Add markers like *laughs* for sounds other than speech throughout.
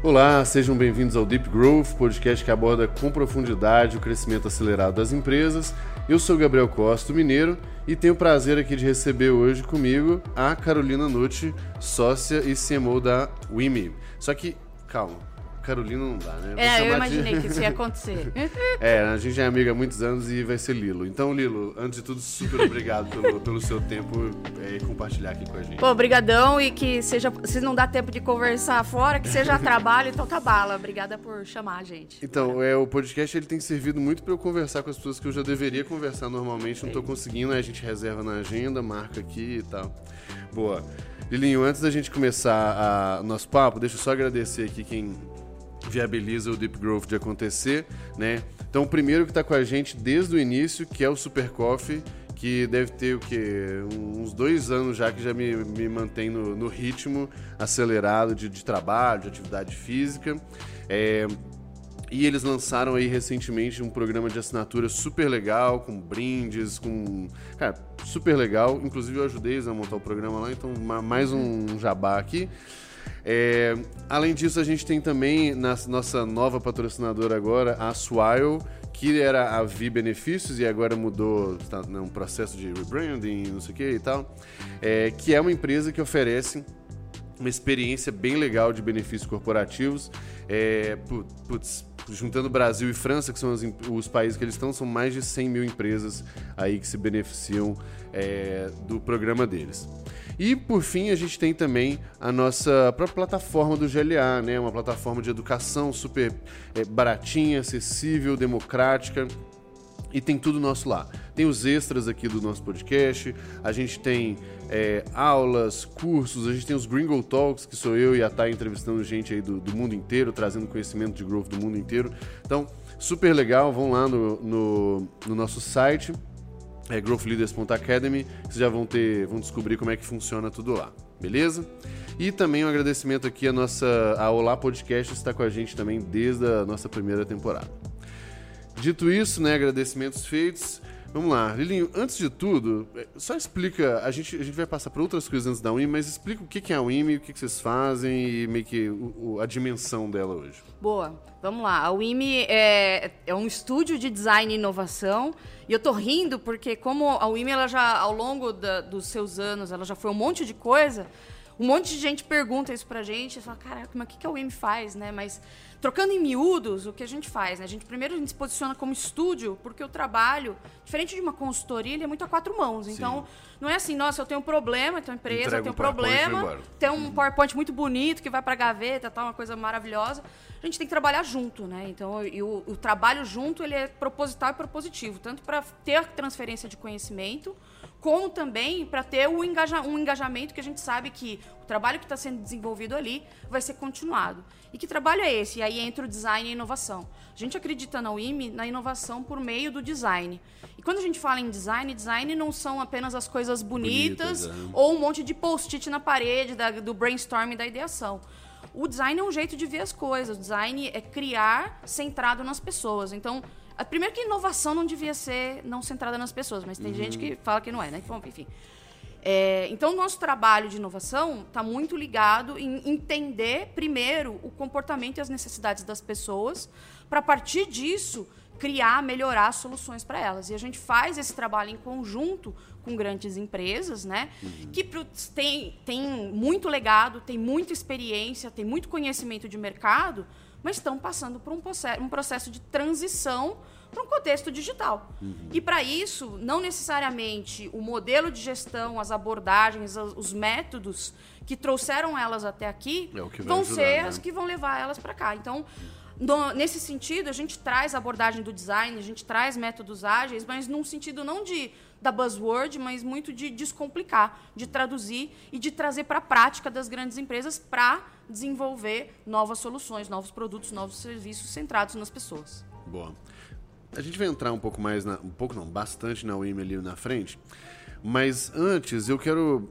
Olá, sejam bem-vindos ao Deep Growth, podcast que aborda com profundidade o crescimento acelerado das empresas. Eu sou Gabriel Costa, mineiro, e tenho o prazer aqui de receber hoje comigo a Carolina Nucci, sócia e CMO da WIMI. Só que, calma, Carolina não dá, né? é, eu imaginei de... que isso ia *laughs* acontecer. é, a gente é amiga há muitos anos e vai ser Lilo. Então, Lilo, antes de tudo, super obrigado pelo, *laughs* pelo seu tempo é, e compartilhar aqui com a gente. Pô, brigadão e que seja, se não dá tempo de conversar fora, que seja trabalho, então tá bala. Obrigada por chamar a gente. Então, é, o podcast ele tem servido muito para eu conversar com as pessoas que eu já deveria conversar normalmente, não tô conseguindo, aí a gente reserva na agenda, marca aqui e tal. Boa. Lilinho, antes da gente começar o nosso papo, deixa eu só agradecer aqui quem viabiliza o Deep Growth de acontecer, né? Então, o primeiro que está com a gente desde o início, que é o Super Coffee, que deve ter o quê? Uns dois anos já que já me, me mantém no, no ritmo acelerado de, de, trabalho, de atividade física. É, e eles lançaram aí recentemente um programa de assinatura super legal, com brindes, com. Cara, super legal. Inclusive eu ajudei eles a montar o programa lá, então mais um jabá aqui. É, além disso, a gente tem também na nossa nova patrocinadora agora, a Swile, que era a Vi Benefícios e agora mudou, está num né, processo de rebranding, não sei o que e tal, é, que é uma empresa que oferece uma experiência bem legal de benefícios corporativos. É, putz, juntando Brasil e França, que são os, os, países que eles estão, são mais de 100 mil empresas aí que se beneficiam é, do programa deles. E por fim, a gente tem também a nossa própria plataforma do GLA, né? Uma plataforma de educação super é, baratinha, acessível, democrática. E tem tudo nosso lá. Tem os extras aqui do nosso podcast, a gente tem é, aulas, cursos, a gente tem os Gringo Talks, que sou eu e a Thay entrevistando gente aí do, do, mundo inteiro, trazendo conhecimento de growth do mundo inteiro. Então, super legal, vão lá no, no, no nosso site é growthleaders.academy, vocês já vão ter, vão descobrir como é que funciona tudo lá, beleza? E também um agradecimento aqui à nossa a Olá Podcast está com a gente também desde a nossa primeira temporada. Dito isso, né, agradecimentos feitos, Vamos lá, Lilinho, antes de tudo, é, só explica, a gente, a gente vai passar por outras coisas antes da UIM, mas explica o que é a UIM, o que vocês fazem e meio que o, a dimensão dela hoje. Boa, vamos lá. A UIM é, é um estúdio de design e inovação e eu tô rindo porque como a UIM, ela já, ao longo da, dos seus anos, ela já foi um monte de coisa, um monte de gente pergunta isso pra gente fala, caraca, mas o que, que a UIM faz, né? Mas Trocando em miúdos, o que a gente faz? Né? A gente primeiro a gente se posiciona como estúdio, porque o trabalho, diferente de uma consultoria, ele é muito a quatro mãos. Sim. Então, não é assim, nossa, eu tenho um problema, tenho empresa, Entrega eu tenho um problema, tem um PowerPoint muito bonito que vai para a gaveta, tá uma coisa maravilhosa. A gente tem que trabalhar junto, né? Então, e o, o trabalho junto, ele é proposital e propositivo, tanto para ter transferência de conhecimento, como também para ter um engajamento que a gente sabe que o trabalho que está sendo desenvolvido ali vai ser continuado. E que trabalho é esse? E aí entra o design e a inovação. A gente acredita na UIM na inovação por meio do design. E quando a gente fala em design, design não são apenas as coisas bonitas, bonitas é. ou um monte de post-it na parede da, do brainstorming da ideação. O design é um jeito de ver as coisas. O design é criar centrado nas pessoas. Então, primeiro que inovação não devia ser não centrada nas pessoas, mas tem uhum. gente que fala que não é, né? Bom, enfim. É, então, o nosso trabalho de inovação está muito ligado em entender, primeiro, o comportamento e as necessidades das pessoas, para, a partir disso, criar, melhorar soluções para elas. E a gente faz esse trabalho em conjunto com grandes empresas, né? Uhum. Que tem, tem muito legado, tem muita experiência, tem muito conhecimento de mercado, mas estão passando por um processo, um processo de transição para um contexto digital. Uhum. E para isso, não necessariamente o modelo de gestão, as abordagens, os métodos que trouxeram elas até aqui é vão ajudar, ser né? as que vão levar elas para cá. Então, no, nesse sentido, a gente traz a abordagem do design, a gente traz métodos ágeis, mas num sentido não de da buzzword, mas muito de descomplicar, de traduzir e de trazer para a prática das grandes empresas para desenvolver novas soluções, novos produtos, novos serviços centrados nas pessoas. Boa. A gente vai entrar um pouco mais, na, um pouco não, bastante na UIM ali na frente, mas antes eu quero,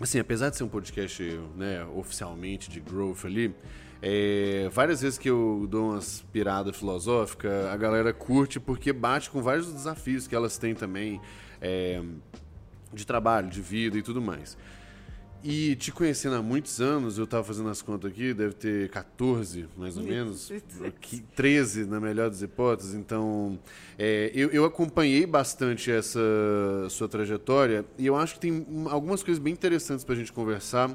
assim, apesar de ser um podcast né, oficialmente de growth ali, é, várias vezes que eu dou uma aspirada filosófica, a galera curte porque bate com vários desafios que elas têm também é, de trabalho, de vida e tudo mais. E te conhecendo há muitos anos, eu tava fazendo as contas aqui, deve ter 14, mais ou menos, 13 na melhor das hipóteses. Então, é, eu, eu, acompanhei bastante essa sua trajetória e eu acho que tem algumas coisas bem interessantes para a gente conversar,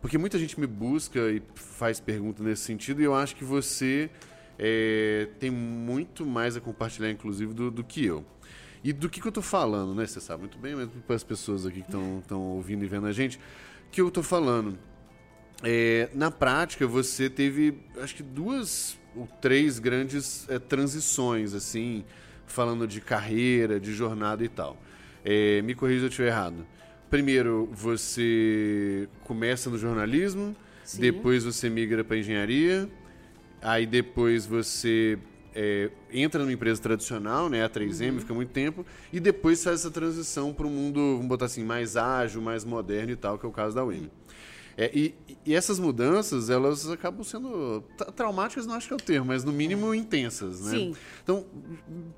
porque muita gente me busca e faz pergunta nesse sentido e eu acho que você é, tem muito mais a compartilhar, inclusive, do, do que eu. E do que, que eu tô falando, né? Você sabe muito bem, mas para as pessoas aqui que estão ouvindo e vendo a gente que eu estou falando? É, na prática, você teve, acho que duas ou três grandes é, transições, assim, falando de carreira, de jornada e tal. É, me corrija se eu estiver errado. Primeiro, você começa no jornalismo, Sim. depois você migra para engenharia, aí depois você é, entra numa empresa tradicional, né, a 3M, uhum. fica muito tempo, e depois faz essa transição para um mundo, vamos botar assim, mais ágil, mais moderno e tal, que é o caso da UEM. É, e, e, essas mudanças, elas acabam sendo traumáticas, não acho que é o termo, mas no mínimo intensas, né? Sim. Então,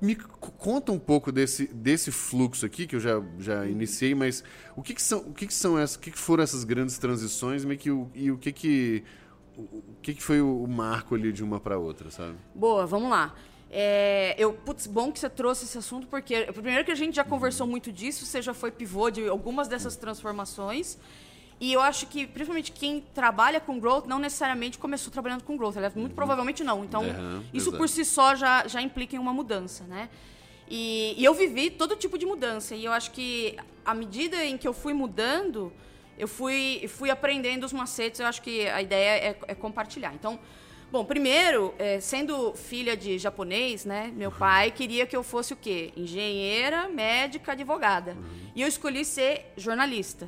me conta um pouco desse, desse fluxo aqui, que eu já, já iniciei, mas o que, que são, o que, que são essas, o que, que foram essas grandes transições e, que, e o que que o que, que foi o marco ali de uma para outra, sabe? Boa, vamos lá. É, eu, putz, bom que você trouxe esse assunto, porque primeiro que a gente já conversou muito disso, você já foi pivô de algumas dessas transformações. E eu acho que, principalmente quem trabalha com growth, não necessariamente começou trabalhando com growth. Aliás, muito uhum. provavelmente não. Então, uhum, isso exato. por si só já, já implica em uma mudança, né? E, e eu vivi todo tipo de mudança. E eu acho que, à medida em que eu fui mudando, eu fui, fui aprendendo os macetes, eu acho que a ideia é, é compartilhar. Então, bom, primeiro, é, sendo filha de japonês, né, meu uhum. pai queria que eu fosse o quê? Engenheira, médica, advogada. Uhum. E eu escolhi ser jornalista.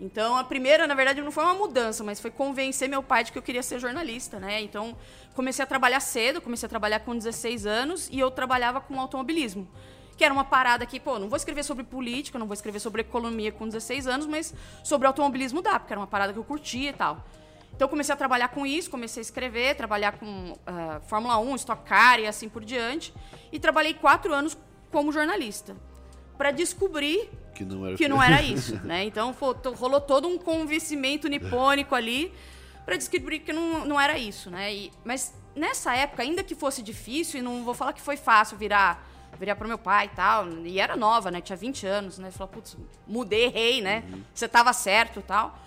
Então, a primeira, na verdade, não foi uma mudança, mas foi convencer meu pai de que eu queria ser jornalista, né? Então, comecei a trabalhar cedo, comecei a trabalhar com 16 anos e eu trabalhava com automobilismo que era uma parada que, pô, não vou escrever sobre política, não vou escrever sobre economia com 16 anos, mas sobre automobilismo dá, porque era uma parada que eu curtia e tal. Então eu comecei a trabalhar com isso, comecei a escrever, trabalhar com uh, Fórmula 1, Stock Car e assim por diante. E trabalhei quatro anos como jornalista para descobrir que não era, que não era *laughs* isso, né? Então rolou todo um convencimento nipônico ali para descobrir que não, não era isso, né? E, mas nessa época, ainda que fosse difícil, e não vou falar que foi fácil virar virar pro meu pai e tal. E era nova, né? Tinha 20 anos, né? Falou, putz, mudei, errei, né? Uhum. Você tava certo e tal.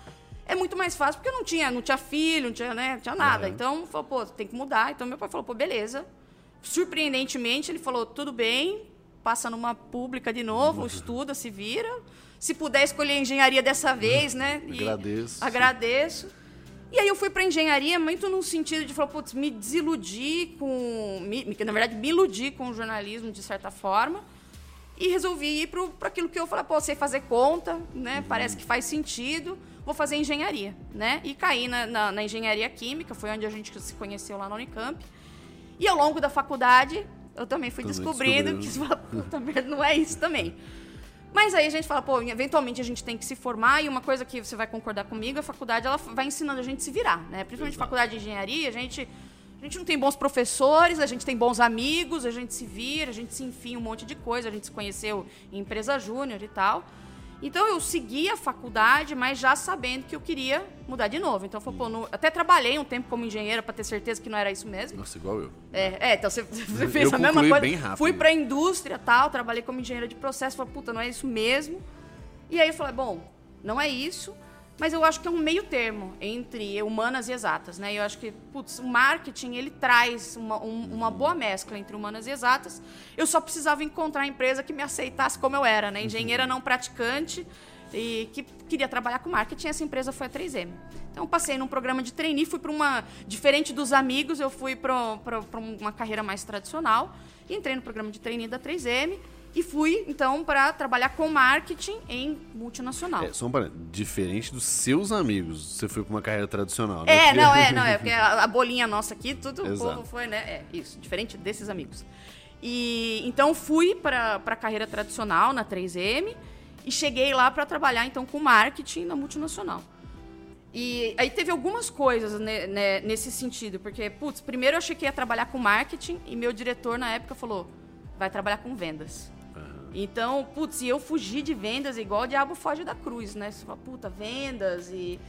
É muito mais fácil porque eu não tinha, não tinha filho, não tinha, né? Não tinha nada. Uhum. Então, falou, pô, tem que mudar. Então, meu pai falou, pô, beleza. Surpreendentemente, ele falou, tudo bem, passa numa pública de novo, uhum. estuda, se vira. Se puder escolher engenharia dessa vez, né? E agradeço. Agradeço. E aí eu fui para engenharia muito no sentido de falar, putz, me desiludir com. Me, na verdade, me iludi com o jornalismo, de certa forma. E resolvi ir para aquilo que eu falei, pô, sei fazer conta, né? Uhum. Parece que faz sentido. Vou fazer engenharia, né? E caí na, na, na, engenharia química, foi onde a gente se conheceu lá na Unicamp. E ao longo da faculdade, eu também fui também descobrindo que *laughs* puta merda, não é isso também. Mas aí a gente fala, pô, eventualmente a gente tem que se formar e uma coisa que você vai concordar comigo, a faculdade ela vai ensinando a gente a se virar, né? Principalmente Exato. faculdade de engenharia, a gente a gente não tem bons professores, a gente tem bons amigos, a gente se vira, a gente se enfia um monte de coisa, a gente se conheceu em empresa júnior e tal. Então eu segui a faculdade, mas já sabendo que eu queria mudar de novo. Então eu falei, pô, até trabalhei um tempo como engenheira para ter certeza que não era isso mesmo. Nossa, igual eu. É, é então você, *laughs* você fez eu a mesma coisa. Bem rápido. Fui para a indústria tal, trabalhei como engenheira de processo, falei, puta, não é isso mesmo. E aí eu falei, bom, não é isso. Mas eu acho que é um meio termo entre humanas e exatas, né? Eu acho que, putz, o marketing, ele traz uma, um, uma boa mescla entre humanas e exatas. Eu só precisava encontrar a empresa que me aceitasse como eu era, né? Engenheira não praticante e que queria trabalhar com marketing. Essa empresa foi a 3M. Então, passei num programa de trainee, fui para uma... Diferente dos amigos, eu fui para uma carreira mais tradicional. E entrei no programa de trainee da 3M e fui, então, para trabalhar com marketing em multinacional. É, só um diferente dos seus amigos, você foi para uma carreira tradicional, né? É, não, é, *laughs* não, é, porque a, a bolinha nossa aqui, tudo o povo foi, né? É, isso, diferente desses amigos. E então fui para a carreira tradicional na 3M e cheguei lá para trabalhar então com marketing na multinacional. E aí teve algumas coisas né, né, nesse sentido, porque, putz, primeiro eu achei que ia trabalhar com marketing e meu diretor na época falou, vai trabalhar com vendas. Então, putz, e eu fugi de vendas igual o diabo foge da cruz, né? Você fala, puta, vendas e.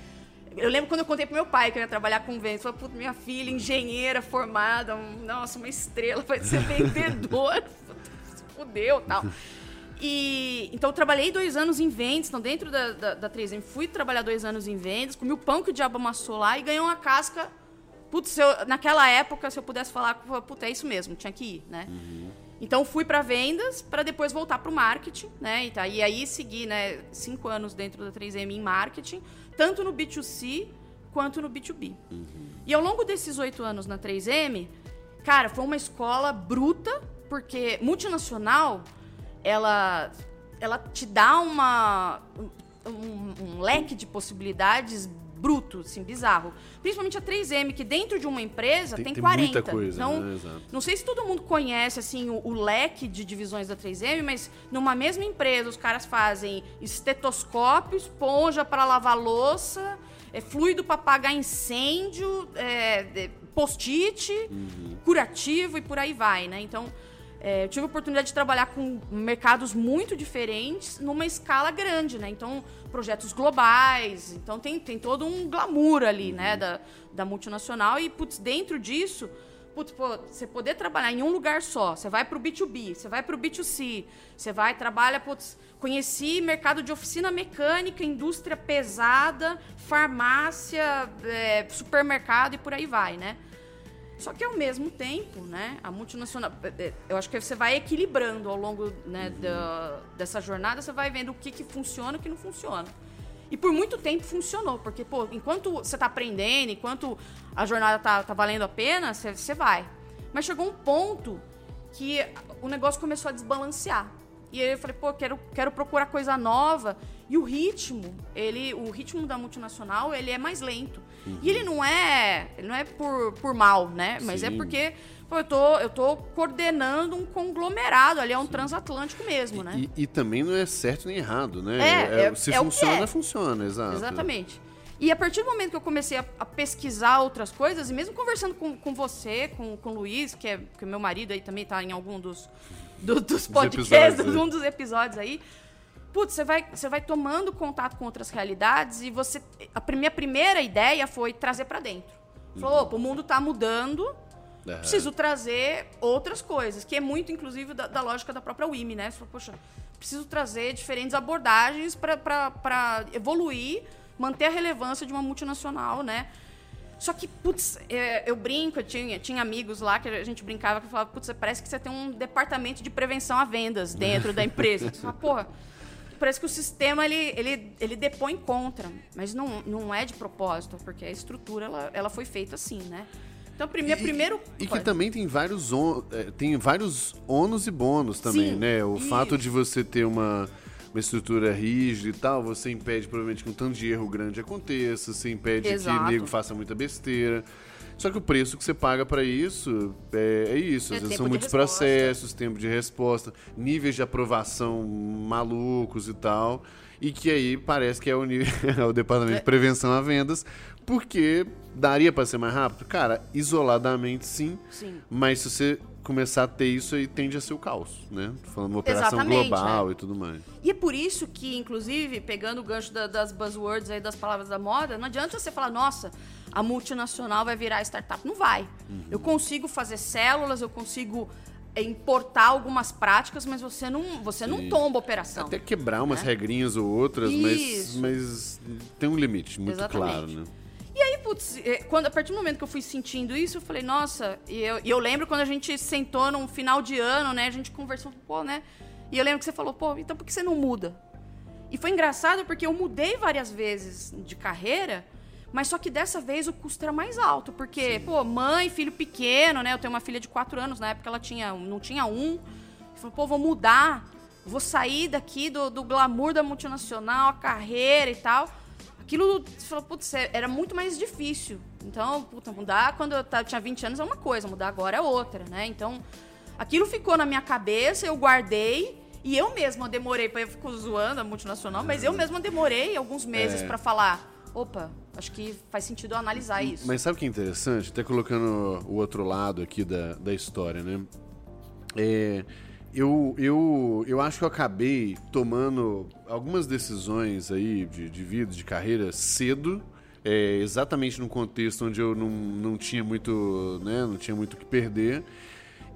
Eu lembro quando eu contei pro meu pai que eu ia trabalhar com vendas. Falei, puta, minha filha, engenheira formada, um, nossa, uma estrela, vai ser *laughs* vendedora. Fudeu tal. E, então, eu trabalhei dois anos em vendas, então, dentro da, da, da 3M, fui trabalhar dois anos em vendas, comi o pão que o diabo amassou lá e ganhei uma casca. Putz, eu, naquela época, se eu pudesse falar, puta, é isso mesmo, tinha que ir, né? Uhum. Então fui para vendas para depois voltar para o marketing, né? E, tá, e aí segui, né, cinco anos dentro da 3M em marketing, tanto no B2C quanto no B2B. Uhum. E ao longo desses oito anos na 3M, cara, foi uma escola bruta, porque multinacional, ela, ela te dá uma, um, um leque de possibilidades bruto, assim, bizarro. Principalmente a 3M, que dentro de uma empresa tem, tem, tem 40. Muita coisa, então, né? não sei se todo mundo conhece assim o, o, leque de divisões da 3M, mas numa mesma empresa os caras fazem estetoscópio, esponja para lavar louça, é, fluido para apagar incêndio, é, é, post-it, uhum. curativo e por aí vai, né? Então, é, eu tive a oportunidade de trabalhar com mercados muito diferentes numa escala grande, né? Então, projetos globais. Então, tem, tem todo um glamour ali, né? uhum. né? Da, da multinacional. E, putz, dentro disso, putz, pô, você poder trabalhar em um lugar só. Você vai para o B2B, você vai para o B2C. Você vai, trabalha, putz, conheci mercado de oficina mecânica, indústria pesada, farmácia, é, supermercado e por aí vai, né? Só que ao mesmo tempo, né, a multinacional, é, é, eu acho que você vai equilibrando ao longo né, uhum. da, dessa jornada, você vai vendo o que, que funciona e o que não funciona. E por muito tempo funcionou, porque, pô, enquanto você está aprendendo, enquanto a jornada tá, tá valendo a pena, você, você vai. Mas chegou um ponto que o negócio começou a desbalancear. E aí eu falei, pô, quero, quero procurar coisa nova. E o ritmo, ele, o ritmo da multinacional, ele é mais lento. Uhum. E ele não é, ele não é por, por mal, né? Mas é Sim. é porque pô, eu tô, eu tô coordenando um conglomerado, ali é um Sim. transatlântico mesmo, né? E, e, também não é certo nem errado, né? É, é, se é funciona, é. funciona, exato. Exatamente. E a partir do momento que eu comecei a, a pesquisar outras coisas, e mesmo conversando com, com você, com, com o Luiz, que é, que é meu marido aí também tá em algum dos, do, dos podcasts, *laughs* um dos episódios aí, putz, você vai, você vai tomando contato com outras realidades e você. A minha primeira ideia foi trazer para dentro. Falou, opa, o mundo está mudando, uhum. preciso trazer outras coisas, que é muito, inclusive, da, da lógica da própria WIMI, né? Você falou, poxa, preciso trazer diferentes abordagens para evoluir, manter a relevância de uma multinacional, né? Só que, putz, é, eu brinco, eu tinha, tinha amigos lá que a gente brincava que falava, putz, parece que você tem um departamento de prevenção a vendas dentro da empresa. *laughs* Você fala, porra parece que o sistema ele, ele, ele depõe contra, mas não, não é de propósito, porque a estrutura ela, ela foi feita assim, né? Então, primeiro, e, primeiro. E, que também tem vários, on, é, tem vários ônus e bônus também, Sim, né? O fato de você ter uma, uma estrutura rígida e tal, você impede provavelmente que um tanto de erro grande aconteça, você impede Exato. que o nego faça muita besteira. Só que o preço que você paga para isso é, é, isso. Às é vezes são muitos processos, tempo de resposta, níveis de aprovação malucos e tal. E que aí parece que é o, *laughs* é o departamento de é. prevenção a vendas, porque daria para ser mais rápido? Cara, isoladamente sim, sim. Mas se você começar a ter isso aí tende a ser o caos, né? Falando uma operação Exatamente, global é. e tudo mais. E é por isso que, inclusive, pegando o gancho da, das buzzwords aí, das palavras da moda, não adianta você falar, nossa, a multinacional vai virar startup. Não vai. Uhum. Eu consigo fazer células, eu consigo é, importar algumas práticas, mas você não, você não tomba a operação. Até quebrar umas né? regrinhas ou outras, mas, mas tem um limite muito Exatamente. claro, né? E aí, putz, é, quando, a partir do momento que eu fui sentindo isso, eu falei, nossa, e eu, e eu lembro quando a gente sentou num final de ano, né? A gente conversou, pô, né? E eu lembro que você falou, pô, então por que você não muda? E foi engraçado porque eu mudei várias vezes de carreira, mas só que dessa vez o custo era mais alto, porque, Sim. pô, mãe, filho pequeno, né? Eu tenho uma filha de 4 anos, na época ela tinha, não tinha um. Falou, pô, vou mudar, vou sair daqui do, do glamour da multinacional, a carreira e tal. Aquilo, você falou, putz, é, era muito mais difícil. Então, puta, mudar quando eu tinha 20 anos é uma coisa, mudar agora é outra, né? Então, aquilo ficou na minha cabeça, eu guardei. E eu mesma demorei, eu fico zoando a multinacional, mas eu mesma demorei alguns meses é. para falar opa, acho que faz sentido analisar isso. Mas sabe o que é interessante? Até colocando o outro lado aqui da, da história, né? É, eu, eu, eu acho que eu acabei tomando algumas decisões aí de, de vida, de carreira, cedo. É, exatamente no contexto onde eu não, não tinha muito, né, não tinha muito o que perder.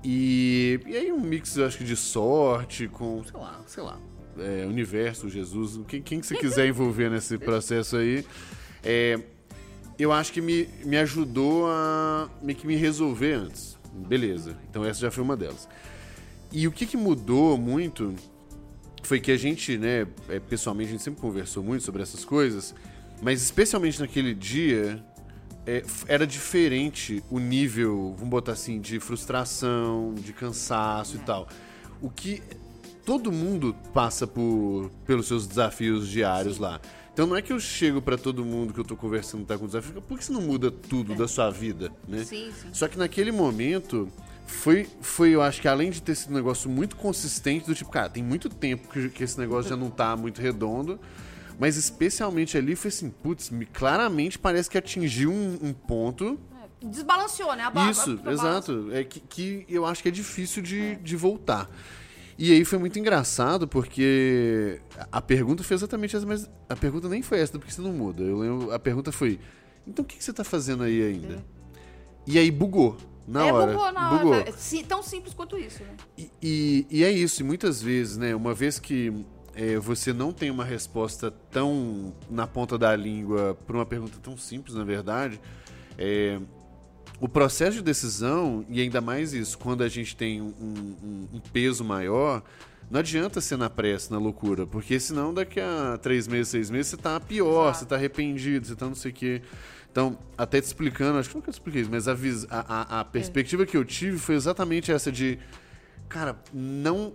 E, e aí um mix, eu acho que de sorte com, sei lá, sei lá, é, universo, Jesus, quem, quem que você quiser *laughs* envolver nesse processo aí, é, eu acho que me, me ajudou a me, que me resolver antes. Beleza, então essa já foi uma delas. E o que, que mudou muito foi que a gente, né, é, pessoalmente, a gente sempre conversou muito sobre essas coisas, mas especialmente naquele dia, é, era diferente o nível, vamos botar assim, de frustração, de cansaço e tal. O que todo mundo passa por pelos seus desafios diários Sim. lá. Então não é que eu chego para todo mundo que eu tô conversando tá com desafio, por que você não muda tudo é. da sua vida, né? Sim, sim. Só que naquele momento foi, foi, eu acho que além de ter sido um negócio muito consistente, do tipo, cara, tem muito tempo que, que esse negócio já não tá muito redondo. Mas especialmente ali foi assim, putz, claramente parece que atingiu um, um ponto. É, desbalanceou, né? A barra, Isso, a exato. É que, que eu acho que é difícil de, é. de voltar. E aí foi muito engraçado porque a pergunta foi exatamente essa, mas a pergunta nem foi essa, porque você não muda. Eu lembro, a pergunta foi: então o que, que você tá fazendo aí ainda? É. E aí bugou. Na é, hora. Bugou na bugou. hora. Tão simples quanto isso, né? E, e, e, é isso. E muitas vezes, né? Uma vez que é, você não tem uma resposta tão na ponta da língua para uma pergunta tão simples, na verdade, é, o processo de decisão, e ainda mais isso, quando a gente tem um, um, um peso maior, não adianta ser na pressa, na loucura, porque senão daqui a três meses, seis meses, você tá pior, Exato. você tá arrependido, você tá não sei o quê. Então, até te explicando, acho que nunca te expliquei isso, mas a, a, a perspectiva é. que eu tive foi exatamente essa de Cara, não.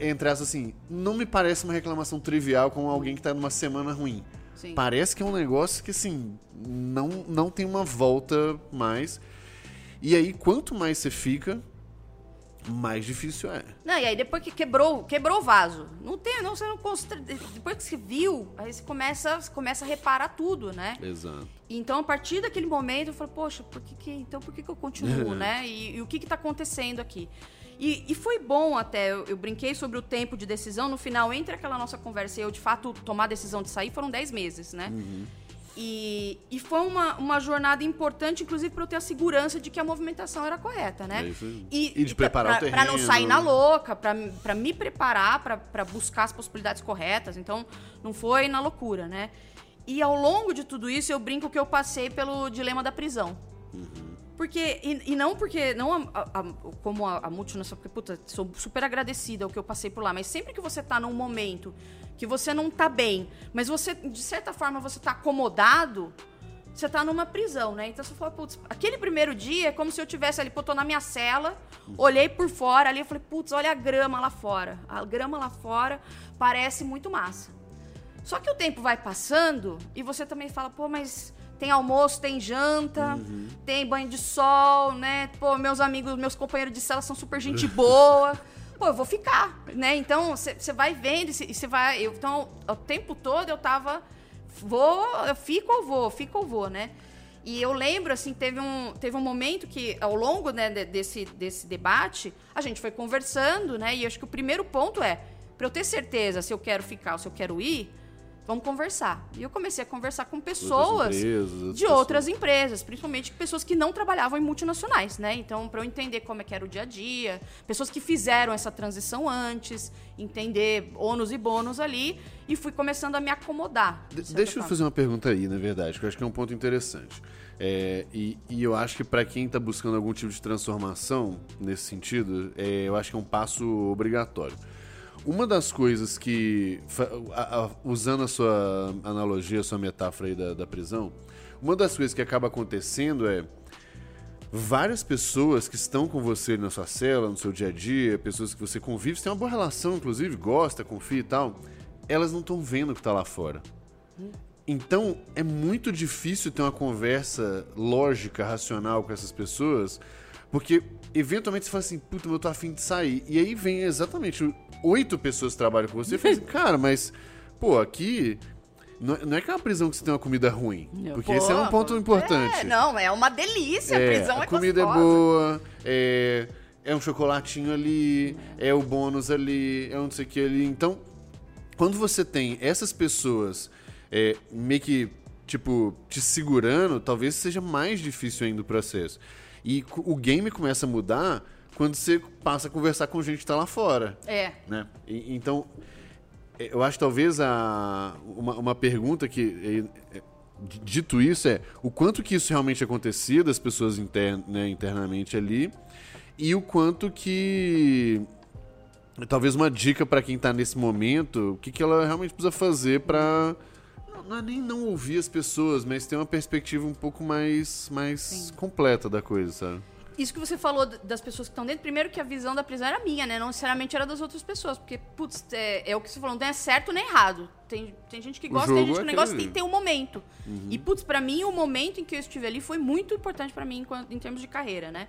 Entre essas, assim, não me parece uma reclamação trivial com alguém que tá numa semana ruim. Sim. Parece que é um negócio que, assim, não, não tem uma volta mais. E aí, quanto mais você fica, mais difícil é. Não, e aí depois que quebrou, quebrou o vaso. Não tem, não, você não constr... depois que você viu, aí você começa, você começa a reparar tudo, né? Exato. Então, a partir daquele momento, eu falei, poxa, por que, que então por que, que eu continuo, *laughs* né? E, e, o que que tá acontecendo aqui? E, e foi bom até, eu, eu, brinquei sobre o tempo de decisão. No final, entre aquela nossa conversa e eu, de fato, tomar a decisão de sair, foram 10 meses, né? Uhum. E, e foi uma, uma jornada importante, inclusive, para eu ter a segurança de que a movimentação era correta, né? É e, e, de preparar pra, o terreno. Para não sair na louca, para me preparar para buscar as possibilidades corretas. Então, não foi na loucura, né? E ao longo de tudo isso, eu brinco que eu passei pelo dilema da prisão. Uhum. Porque, e, e, não porque, não a, a, como a, a multinacional, porque, puta, sou super agradecida ao que eu passei por lá, mas sempre que você tá num momento que você não tá bem, mas você, de certa forma, você tá acomodado, você tá numa prisão, né? Então você fala, putz, aquele primeiro dia é como se eu tivesse ali, pô, tô na minha cela, olhei por fora ali, eu falei, putz, olha a grama lá fora. A grama lá fora parece muito massa. Só que o tempo vai passando e você também fala, pô, mas tem almoço, tem janta, uhum. tem banho de sol, né? Pô, meus amigos, meus companheiros de cela são super gente *laughs* boa. Pô, eu vou ficar, né? Então, você vai vendo e você vai. Eu, então, o tempo todo eu tava. Vou, eu fico ou vou, fico ou vou, né? E eu lembro, assim, teve um, teve um momento que, ao longo né, desse, desse debate, a gente foi conversando, né? E acho que o primeiro ponto é, para eu ter certeza se eu quero ficar ou se eu quero ir, Vamos conversar. E eu comecei a conversar com pessoas empresas, de outras empresas, principalmente pessoas que não trabalhavam em multinacionais, né? Então, para eu entender como é que era o dia a dia, pessoas que fizeram essa transição antes, entender ônus e bônus ali, e fui começando a me acomodar. De deixa forma. eu fazer uma pergunta aí, na verdade, que eu acho que é um ponto interessante. É, e, e, eu acho que para quem está buscando algum tipo de transformação nesse sentido, é, eu acho que é um passo obrigatório. Uma das coisas que, usando a sua analogia, a sua metáfora aí da, da prisão, uma das coisas que acaba acontecendo é várias pessoas que estão com você na sua cela, no seu dia a dia, pessoas que você convive, você tem uma boa relação, inclusive, gosta, confia e tal, elas não estão vendo o que está lá fora. Então, é muito difícil ter uma conversa lógica, racional com essas pessoas, porque eventualmente você fala assim, puta, eu tô afim de sair. E aí vem exatamente oito pessoas trabalham com você e fala assim, *laughs* cara, mas, pô, aqui. Não é que é uma prisão que você tem uma comida ruim. Porque pô, esse é um ponto importante. É, não, é uma delícia. A é, prisão a é comida gostosa. é boa. É, é um chocolatinho ali, é o bônus ali, é um não sei o que ali. Então, quando você tem essas pessoas é, meio que, tipo, te segurando, talvez seja mais difícil ainda o processo. E o game começa a mudar quando você passa a conversar com gente que tá lá fora. É. Né? E, então, eu acho talvez a, uma, uma pergunta que, é, dito isso, é o quanto que isso realmente acontecia das pessoas inter, né, internamente ali e o quanto que talvez uma dica para quem tá nesse momento, o que, que ela realmente precisa fazer para não é nem não ouvir as pessoas, mas ter uma perspectiva um pouco mais, mais completa da coisa, sabe? Isso que você falou das pessoas que estão dentro, primeiro que a visão da prisão era minha, né? Não necessariamente era das outras pessoas. Porque, putz, é, é o que você falou, não é certo nem errado. Tem, tem gente que gosta, tem gente que é não gosta, tem que ter um momento. Uhum. E, putz, pra mim, o momento em que eu estive ali foi muito importante para mim em, em termos de carreira, né?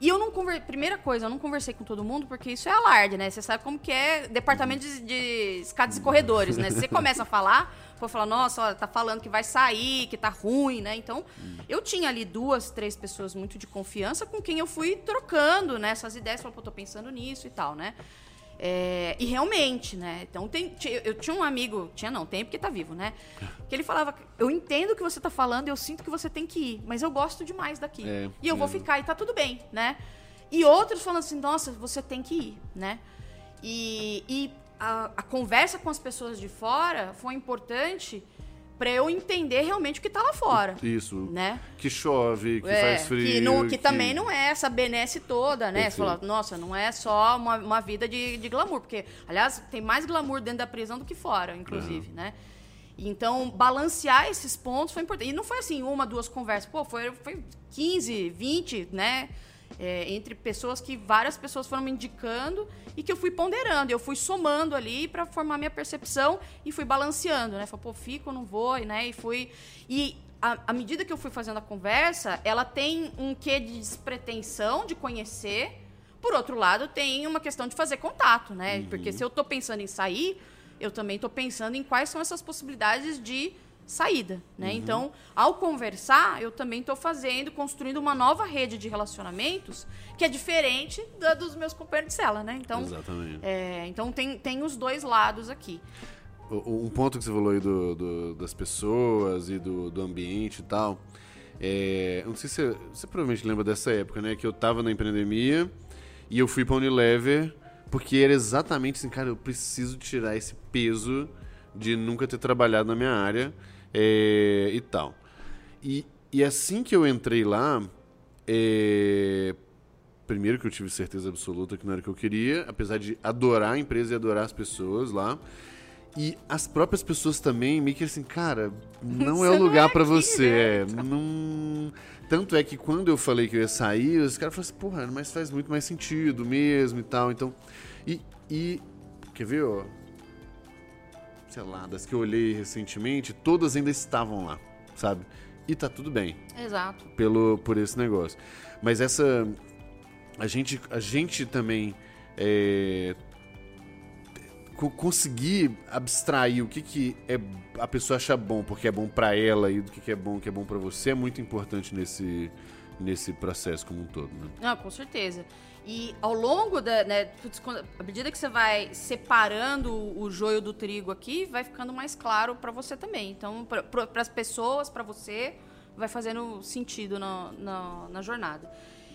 E eu não conversei. Primeira coisa, eu não conversei com todo mundo, porque isso é alarde, né? Você sabe como que é departamento de, de escadas e corredores, né? Você começa a falar, for falar, nossa, tá falando que vai sair, que tá ruim, né? Então, eu tinha ali duas, três pessoas muito de confiança com quem eu fui trocando, né? Essas ideias, falando, pô, tô pensando nisso e tal, né? É, e realmente, né? Então tem, eu tinha um amigo, tinha não, tem porque tá vivo, né? Que ele falava: Eu entendo o que você tá falando, eu sinto que você tem que ir, mas eu gosto demais daqui. É, e eu é. vou ficar e tá tudo bem, né? E outros falando assim: Nossa, você tem que ir, né? E, e a, a conversa com as pessoas de fora foi importante para eu entender realmente o que tá lá fora. Isso. Né? Que chove, que é, faz frio. Que, não, que, que, também não é essa benesse toda, né? Você fala, nossa, não é só uma, uma vida de, de glamour. Porque, aliás, tem mais glamour dentro da prisão do que fora, inclusive, uhum. né? Então, balancear esses pontos foi importante. E não foi assim, uma, duas conversas. Pô, foi, foi 15, 20, né? É, entre pessoas que várias pessoas foram me indicando e que eu fui ponderando, eu fui somando ali para formar minha percepção e fui balanceando, né? Falei, pô, fico, não vou, né? E fui. E à medida que eu fui fazendo a conversa, ela tem um quê de despretensão de conhecer. Por outro lado, tem uma questão de fazer contato, né? Uhum. Porque se eu estou pensando em sair, eu também estou pensando em quais são essas possibilidades de saída, né? Uhum. Então, ao conversar, eu também estou fazendo, construindo uma nova rede de relacionamentos que é diferente da dos meus companheiros de cela, né? Então, Exatamente. É, então tem, tem os dois lados aqui. Um ponto que você falou aí do, do das pessoas e do, do ambiente e tal, é, não sei se você, você provavelmente lembra dessa época, né? Que eu tava na empreendemia e eu fui pra Unilever porque era exatamente assim, cara, eu preciso tirar esse peso de nunca ter trabalhado na minha área é, e tal. E, e assim que eu entrei lá, é, primeiro que eu tive certeza absoluta que não era o que eu queria, apesar de adorar a empresa e adorar as pessoas lá. E as próprias pessoas também meio que assim, cara, não é o lugar é para você. Né? É, não... Tanto é que quando eu falei que eu ia sair, os caras falaram assim, porra, mas faz muito mais sentido mesmo e tal. Então. E. e quer ver, ó? Sei lá, das que eu olhei recentemente, todas ainda estavam lá, sabe? E tá tudo bem. Exato. Pelo, por esse negócio. Mas essa. A gente, a gente também. É, conseguir abstrair o que, que é a pessoa acha bom porque é bom para ela e do que, que é bom que é bom para você é muito importante nesse, nesse processo como um todo, né? Não, com certeza. E ao longo da, né, à medida que você vai separando o joio do trigo aqui, vai ficando mais claro para você também. Então, para as pessoas, para você, vai fazendo sentido na, na, na, jornada.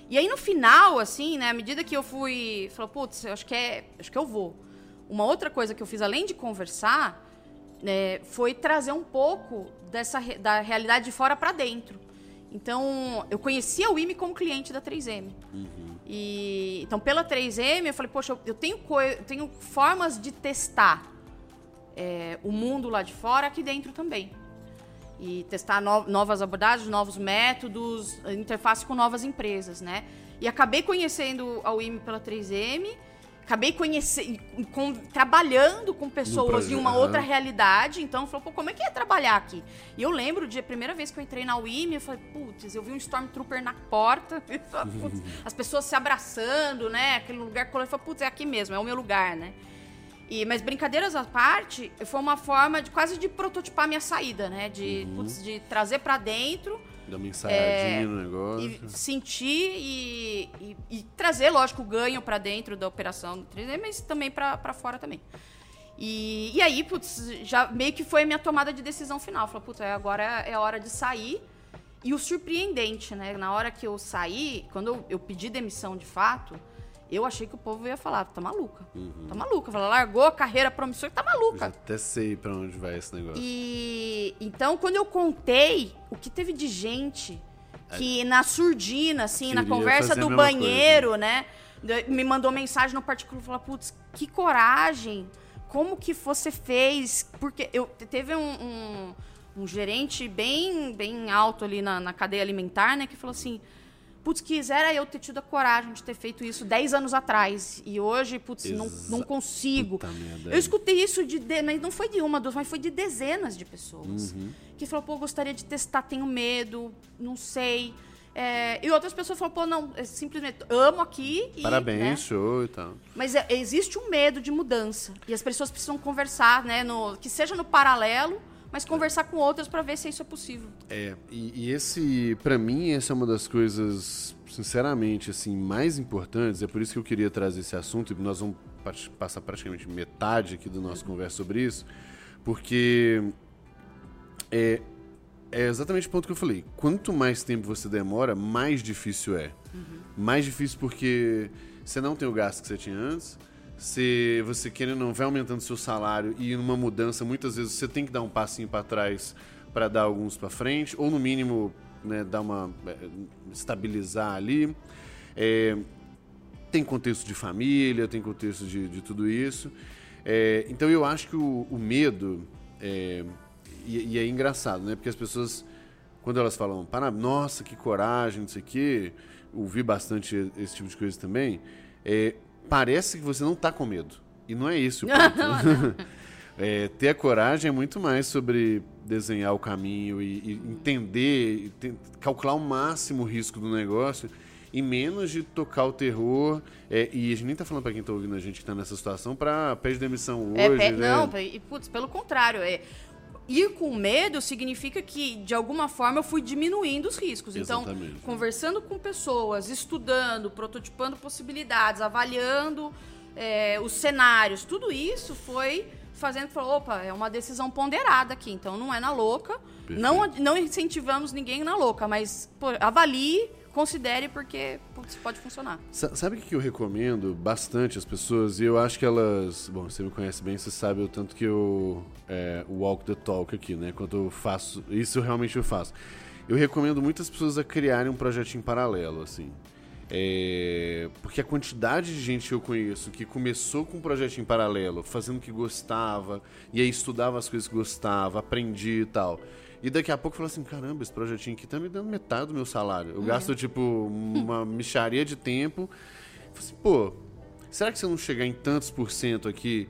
E aí no final, assim, né, à medida que eu fui, falou, putz, acho que é, acho que eu vou. Uma outra coisa que eu fiz além de conversar, né, foi trazer um pouco dessa da realidade de fora para dentro. Então, eu conhecia o IME como cliente da 3M. Uhum. E, então, pela 3M, eu falei, poxa, eu tenho, eu tenho formas de testar é, o mundo lá de fora aqui dentro também. E testar no, novas abordagens, novos métodos, interface com novas empresas, né? E acabei conhecendo a UIM pela 3M acabei conhecendo, com, trabalhando com pessoas em uma outra realidade. Então, falou, pô, como é que é trabalhar aqui? E eu lembro de a primeira vez que eu entrei na UIM, eu falei, putz, eu vi um Stormtrooper na porta, *laughs* *laughs* as pessoas se abraçando, né? Aquele lugar que eu falei, putz, é aqui mesmo, é o meu lugar, né? E, mas brincadeiras à parte, foi uma forma de quase de prototipar minha saída, né? De, uhum. putz, de trazer para dentro Dar uma ensaiadinha É, no negócio. E sentir e, e- e trazer, lógico, ganho pra dentro da operação do 3D, mas também pra fora também. E, e aí, putz, já meio que foi a minha tomada de decisão final. Falei, putz, agora é a hora de sair. E o surpreendente, né? Na hora que eu saí, quando eu, eu pedi demissão de fato, eu achei que o povo ia falar, tá maluca. Tá maluca. Falei, largou a carreira promissora, tá já maluca. até sei pra onde vai esse negócio. E então, quando eu contei o que teve de gente que na surdina, assim, na conversa do banheiro, né? de- Me mandou mensagem no particular, falou, putz, que coragem! Como que você fez? Porque eu teve um, um, um gerente bem, bem alto ali na, na cadeia alimentar, né? Que falou assim, putz, quisera eu ter tido a coragem de ter feito isso 10 anos atrás. E hoje, putz, não, não Exa- consigo. Eu escutei isso de, de- mas não foi de uma, duas, mas foi de dezenas de pessoas. Uhum. Que falou, pô, gostaria de testar, tenho medo, não sei. É, e outras pessoas falaram, pô, não, é simplesmente amo aqui. E, Parabéns, né? show e tal. Mas é, existe um medo de mudança. E as pessoas precisam conversar, né? No, que seja no paralelo, mas conversar com outras para ver se isso é possível. É, e, e esse, pra mim, essa é uma das coisas, sinceramente, assim, mais importantes. É por isso que eu queria trazer esse assunto, e nós vamos pa- passar praticamente metade aqui do nosso conversa sobre isso, porque é, é exatamente o ponto que eu falei. Quanto mais tempo você demora, mais difícil é. Mais difícil porque você não tem o gasto que você tinha antes. Se você querendo não vai aumentando seu salário e numa mudança, muitas vezes você tem que dar um passinho para trás para dar alguns para frente, ou no mínimo né, dar uma é, estabilizar ali. É, tem contexto de família, tem contexto de, de tudo isso. É, então eu acho que o, o medo, é, e, e é engraçado, né? Porque as pessoas, quando elas falam, "Para- nossa, que coragem, não sei o quê, ouvi bastante esse tipo de coisa também, é, parece que você não tá com medo. E não é esse o *laughs* ponto. *laughs* É, ter a coragem é muito mais sobre desenhar o caminho e, e entender, e ten- calcular o máximo o risco do negócio e menos de tocar o terror. É, e a gente nem tá falando pra quem tá ouvindo a gente que tá nessa situação pra pedir demissão É, hoje, é, né? Não, e, putz, pelo contrário. É, ir com medo significa que, de alguma forma, eu fui diminuindo os riscos. Então, Exatamente. conversando com pessoas, estudando, prototipando possibilidades, avaliando é, os cenários, tudo isso foi fazendo que falou, opa, é uma decisão ponderada aqui, então não é na louca. Não, não incentivamos ninguém na louca, mas pô, avalie, considere, porque putz, pode funcionar. Sa- Sabe o que eu recomendo bastante às pessoas? E eu acho que elas. Bom, você me conhece bem, você sabe o tanto que eu. É, walk the talk aqui, né? Quando eu faço. Isso realmente eu faço. Eu recomendo muitas pessoas a criarem um projetinho paralelo, assim. É, porque a quantidade de gente que eu conheço que começou com um projetinho paralelo, fazendo o que gostava, e aí estudava as coisas que gostava, aprendia e tal. E daqui a pouco falou assim: caramba, esse projetinho aqui tá me dando metade do meu salário. Eu gasto, tipo, uma *laughs* micharia de tempo. Eu falei assim, pô, será que se eu não chegar em tantos por cento aqui,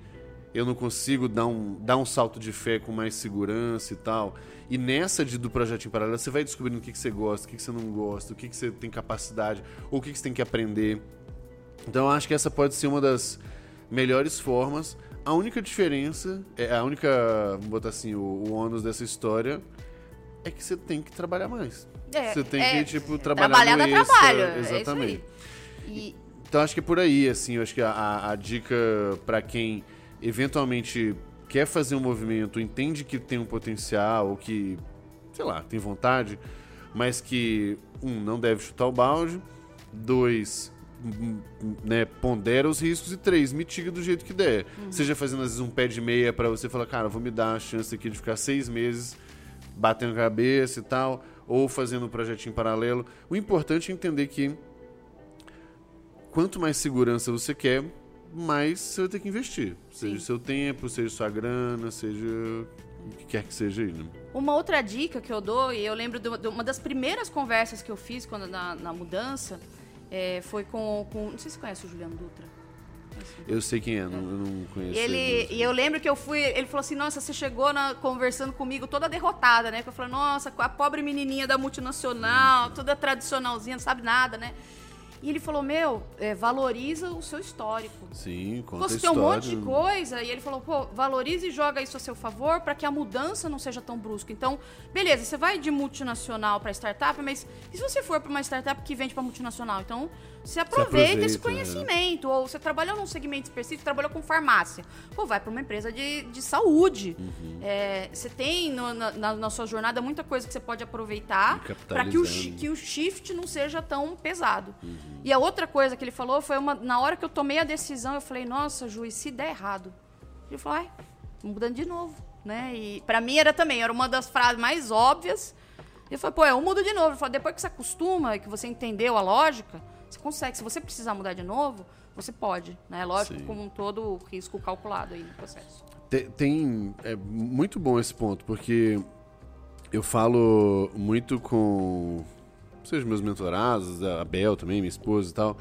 eu não consigo dar um, dar um salto de fé com mais segurança e tal? E nessa de, do projetinho paralelo, você vai descobrindo o que, que você gosta, o que, que você não gosta, o que, que você tem capacidade, ou o que, que você tem que aprender. Então eu acho que essa pode ser uma das melhores formas. A única diferença, é a única, vamos botar assim, o, o ônus dessa história é que você tem que trabalhar mais. É, você tem é, que, tipo, trabalhar trabalhar no dá extra, trabalho, é. Exatamente. E, Então acho que é por aí, assim, eu acho que a, a- dica pra quem eventualmente quer fazer um movimento, entende que tem um potencial, ou que, sei lá, tem vontade, mas que, um, não deve chutar o balde, dois, né, pondera os riscos, e três, mitiga do jeito que der. Seja fazendo às vezes um pé de meia pra você falar, cara, vou me dar a chance aqui de ficar seis meses batendo cabeça e tal, ou fazendo um projetinho paralelo. O importante é entender que quanto mais segurança você quer, mais você vai ter que investir. Seja Sim. seu tempo, seja sua grana, seja o que quer que seja aí, né? Uma outra dica que eu dou, e eu lembro de uma das primeiras conversas que eu fiz quando na, na mudança, é, foi com, com. Não sei se você conhece o Juliano Dutra. Eu sei quem é, não, eu não conheço. Ele, ele, e eu lembro que eu fui, ele falou assim, nossa, você chegou na- conversando comigo toda derrotada, né? Que eu falei, nossa, a pobre menininha da multinacional, toda tradicionalzinha, não sabe nada, né? E ele falou, meu, é, valoriza o seu histórico. Sim, conta Você tem um monte de coisa, e ele falou, pô, valorize e joga isso a seu favor para que a mudança não seja tão brusca. Então, beleza, você vai de multinacional para startup, mas e se você for para uma startup que vende para multinacional? Então, você aproveita, esse aproveita, é. conhecimento. Ou você trabalhou num segmento específico, trabalhou com farmácia. Pô, vai para uma empresa de, de saúde. Uhum. É, você tem no- na, na- sua jornada muita coisa que você pode aproveitar para que o, que o shift não seja tão pesado. Uhum. E a outra coisa que ele falou foi uma. Na hora que eu tomei a decisão, eu falei, nossa, Ju, e se der errado? Ele falou, ai, mudando de novo. Né? E pra mim era também, era uma das frases mais óbvias. Ele falou, pô, eu mudo de novo. Ele falou, depois que você acostuma, que você entendeu a lógica, você consegue. Se você precisar mudar de novo, você pode. Né? Lógico, Sim. como um todo risco calculado aí no processo. Te- Tem. É muito bom esse ponto, porque eu falo muito com. Seja meus mentorados, a Bel também, minha esposa e tal.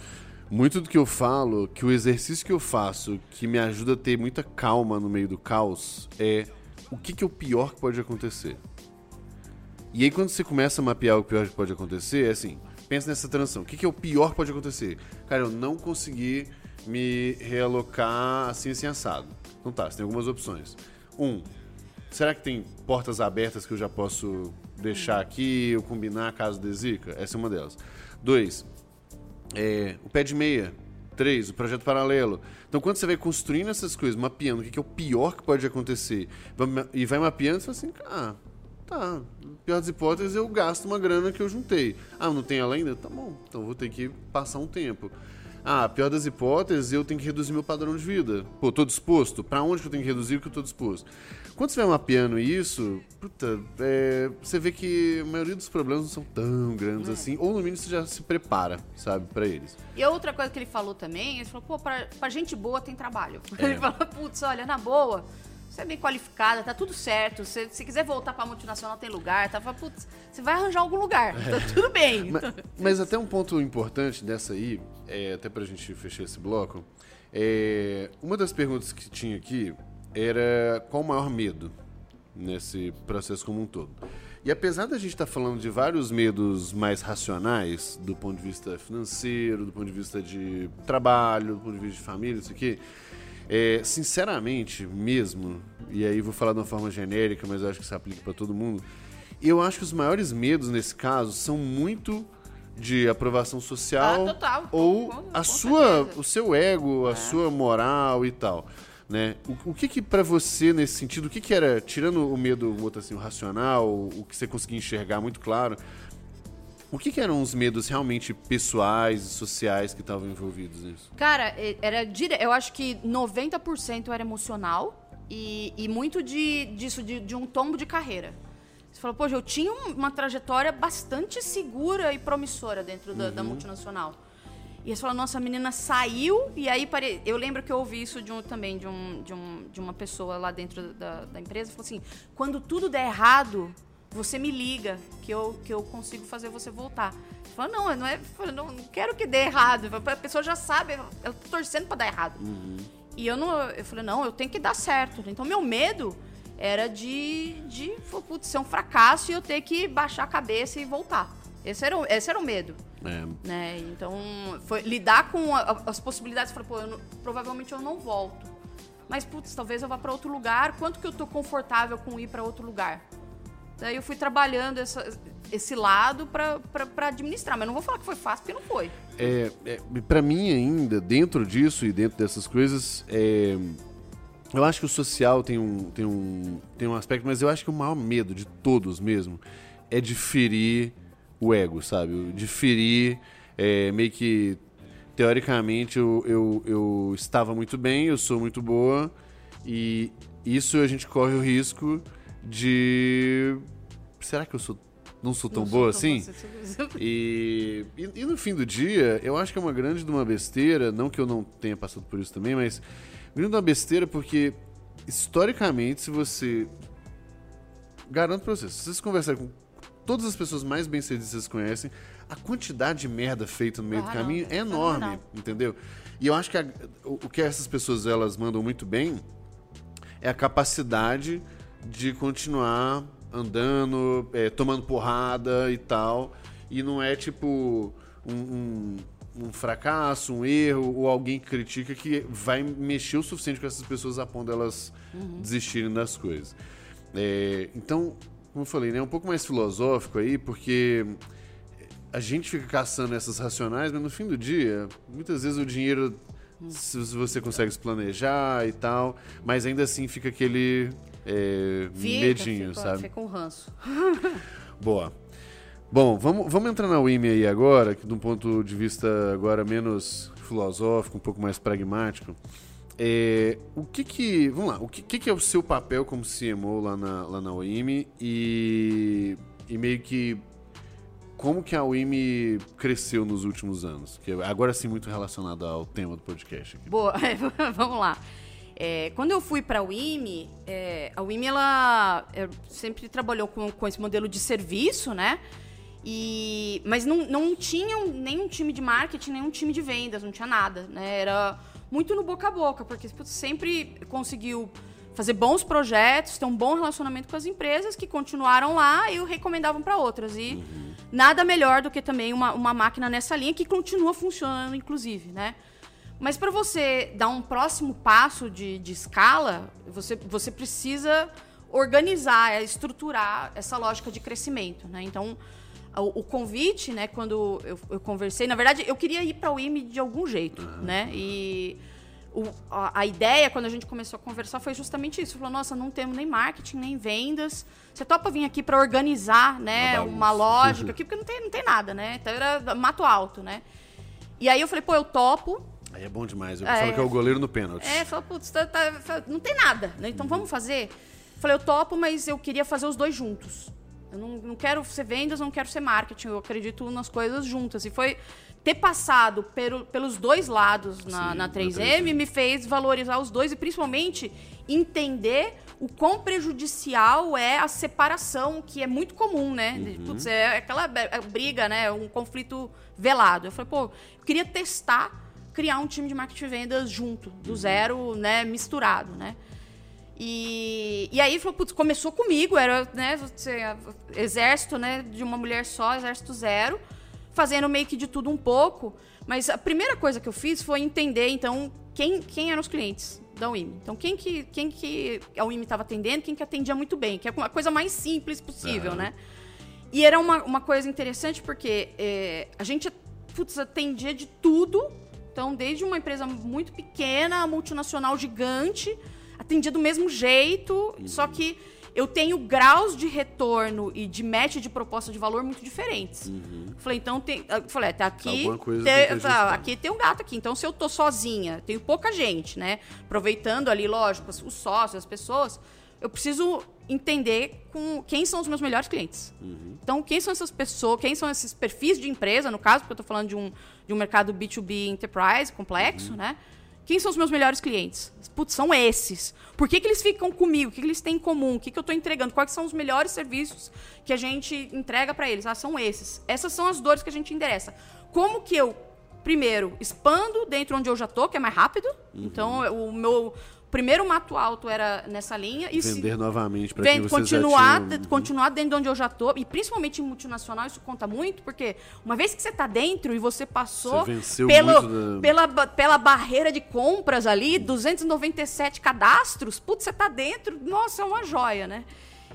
Muito do que eu falo, que o exercício que eu faço, que me ajuda a ter muita calma no meio do caos, é o que, que é o pior que pode acontecer. E aí, quando você começa a mapear o pior que pode acontecer, é assim: pensa nessa transição. O que, que é o pior que pode acontecer? Cara, eu não consegui me realocar assim, assim, assado. Então tá, você tem algumas opções. Um, será que tem portas abertas que eu já posso deixar aqui, eu combinar caso dê zica? Essa é uma delas. Dois, é, o pé de meia. Três, o projeto paralelo. Então, quando você vai construindo essas coisas, mapeando o que que é o pior que pode acontecer, e vai mapeando, você fala assim, ah, tá, pior das hipóteses, eu gasto uma grana que eu juntei. Ah, não tem ela ainda? Tá bom, então vou ter que passar um tempo. Ah, pior das hipóteses, eu tenho que reduzir meu padrão de vida. Pô, tô disposto? Pra onde que eu tenho que reduzir o que eu tô disposto? Quando você vai mapeando isso, puta, é, você vê que a maioria dos problemas não são tão grandes assim, ou no mínimo você já se prepara, sabe, pra eles. E a outra coisa que ele falou também, ele falou, pô, pra, pra gente boa tem trabalho. É. *laughs* Ele falou, putz, olha, na boa, você é bem qualificada, tá tudo certo. Se, se quiser voltar pra multinacional, tem lugar. Tá, Fala, putz, você vai arranjar algum lugar. Tá tudo bem. *laughs* Ma- Mas, até um ponto importante dessa aí, é, até pra gente fechar esse bloco, é, uma das perguntas que tinha aqui era qual o maior medo nesse processo como um todo. E apesar da gente estar falando de vários medos mais racionais, do ponto de vista financeiro, do ponto de vista de trabalho, do ponto de vista de família, isso aqui, é, sinceramente mesmo, e aí vou falar de uma forma genérica, mas eu acho que isso aplica para todo mundo, eu acho que os maiores medos nesse caso são muito de aprovação social Ah, total. ou Com- a com sua, certeza. o seu ego, a É. sua moral e tal. Né? O, o que que para você nesse sentido, o que que era, tirando o medo, botar assim, o racional, o que você conseguia enxergar muito claro, o que que eram os medos realmente pessoais e sociais que estavam envolvidos nisso? Cara, era dire... eu acho que 90% era emocional e, e muito de, disso, de, de um tombo de carreira. Você falou, pô, eu tinha um- uma trajetória bastante segura e promissora dentro da, da multinacional. E você falou, nossa, a menina saiu, e aí pare... eu lembro que eu ouvi isso de um, também de, um, de, um, de uma pessoa lá dentro da, da empresa, falou assim, quando tudo der errado, você me liga, que eu, que eu consigo fazer você voltar. Falou, não, não é, falei, não, não quero que dê errado. A pessoa já sabe, ela tá torcendo pra dar errado. E eu não, eu falei, não, eu tenho que dar certo. Então, meu medo era de, de putz, ser um fracasso e eu ter que baixar a cabeça e voltar. Esse era, o- esse era o medo É, né? Então, foi lidar com a- as possibilidades, falar, pô, eu não- provavelmente eu não volto. Mas, putz, talvez eu vá para outro lugar. Quanto que eu tô confortável com ir para outro lugar? Daí eu fui trabalhando essa- esse lado para administrar. Mas não vou falar que foi fácil, porque não foi. É, é, para mim ainda, dentro disso e dentro dessas coisas, é, eu acho que o social tem um, tem, um, tem um aspecto, mas eu acho que o maior medo de todos mesmo é de ferir o ego, sabe? De ferir é, meio que, teoricamente, eu, eu, eu estava muito bem, eu sou muito boa, e isso a gente corre o risco de... Será que eu sou, não sou tão Não boa sou tão assim? boa assim. E, e, e no fim do dia, eu acho que é uma grande de uma besteira, não que eu não tenha passado por isso também, mas grande de uma besteira porque, historicamente, se você. Garanto pra vocês, se vocês conversarem com todas as pessoas mais bem-sucedidas que vocês conhecem, a quantidade de merda feita no meio Ah, do não, caminho é é enorme, fenomenal. entendeu? E eu acho que a- o, o que essas pessoas elas mandam muito bem é a capacidade de continuar andando, é, tomando porrada e tal. E não é tipo um, um- um fracasso, um erro, ou alguém que critica que vai mexer o suficiente com essas pessoas a ponto delas uhum. desistirem das coisas. É, então, como eu falei, né, é um pouco mais filosófico aí, porque a gente fica caçando essas racionais, mas no fim do dia, muitas vezes o dinheiro, se você consegue se planejar e tal, mas ainda assim fica aquele é, fica, medinho, sabe? Fica um ranço. *laughs* Boa. Bom, vamos, vamos entrar na WIMI aí agora, que de um ponto de vista agora menos filosófico, um pouco mais pragmático. É, o que que, vamos lá, o que, que é o seu papel como CMO lá na, lá na WIMI e, e meio que como que a WIMI cresceu nos últimos anos? Que agora sim muito relacionado ao tema do podcast. Aqui. Boa, *laughs* vamos lá. É, quando eu fui para a WIMI, é, a WIMI ela sempre trabalhou com, com esse modelo de serviço, né? E, mas não, não tinha nenhum time de marketing, nenhum time de vendas, não tinha nada. Né? Era muito no boca a boca, porque putz, sempre conseguiu fazer bons projetos, ter um bom relacionamento com as empresas que continuaram lá e o recomendavam para outras. E uhum. nada melhor do que também uma, uma máquina nessa linha que continua funcionando, inclusive, né? Mas para você dar um próximo passo de, de escala, você, você precisa organizar, estruturar essa lógica de crescimento, né? Então, o, o convite, né, quando eu, eu, conversei, na verdade, eu queria ir para o IME de algum jeito, né? E o, a, a, ideia, quando a gente começou a conversar, foi justamente isso. Falou, nossa, não temos nem marketing, nem vendas. Você topa vir aqui para organizar, né, uma, uma lógica *laughs* aqui, porque não tem, não tem nada, né? Então era mato alto, né? E aí eu falei, pô, eu topo. Aí é bom demais. Eu é, falo que é o goleiro no pênalti. É, falou, putz, tá, tá, não tem nada, né? Então vamos fazer. Falei, eu topo, mas eu queria fazer os dois juntos. Eu não, não quero ser vendas, não quero ser marketing. Eu acredito nas coisas juntas. E foi ter passado pelo, pelos dois lados na, Sim, na 3M, 3M me fez valorizar os dois e principalmente entender o quão prejudicial é a separação, que é muito comum, né? Uhum. Putz, é aquela é, briga, né? Um conflito velado. Eu falei, pô, eu queria testar criar um time de marketing e vendas junto, do zero, né, misturado, né? E, e aí falou, putz, começou comigo, era né, exército né, de uma mulher só, exército zero, fazendo meio que de tudo um pouco. Mas a primeira coisa que eu fiz foi entender, então, quem, quem eram os clientes da UIM. Então, quem que, quem que a UIM estava atendendo, quem que atendia muito bem, que é a coisa mais simples possível, né? E era uma, uma coisa interessante porque é, a gente putz, atendia de tudo. Então, desde uma empresa muito pequena, multinacional gigante, atendia do mesmo jeito, uhum. só que eu tenho graus de retorno e de match de proposta de valor muito diferentes. Uhum. Falei, então tem. Falei, é, tá aqui. Tem, tá, aqui tem um gato aqui. Então, se eu tô sozinha, tenho pouca gente, né? Aproveitando ali, lógico, os sócios, as pessoas, eu preciso entender com quem são os meus melhores clientes. Uhum. Então, quem são essas pessoas, quem são esses perfis de empresa, no caso, porque eu tô falando de um, de um mercado B2B enterprise complexo, uhum. né? Quem são os meus melhores clientes? Putz, são esses. Por que, que eles ficam comigo? O que, que eles têm em comum? O que, que eu estou entregando? Quais são os melhores serviços que a gente entrega para eles? Ah, são esses. Essas são as dores que a gente endereça. Como que eu, primeiro, expando dentro onde eu já estou, que é mais rápido? Uhum. Então, o meu primeiro mato alto era nessa linha. E Vender se, novamente para quem continuar, tinham... continuar dentro de onde eu já estou. E principalmente em multinacional, isso conta muito, porque uma vez que você está dentro e você passou você pelo, da... pela, pela barreira de compras ali, 297 cadastros, putz, você está dentro, nossa, é uma joia, né?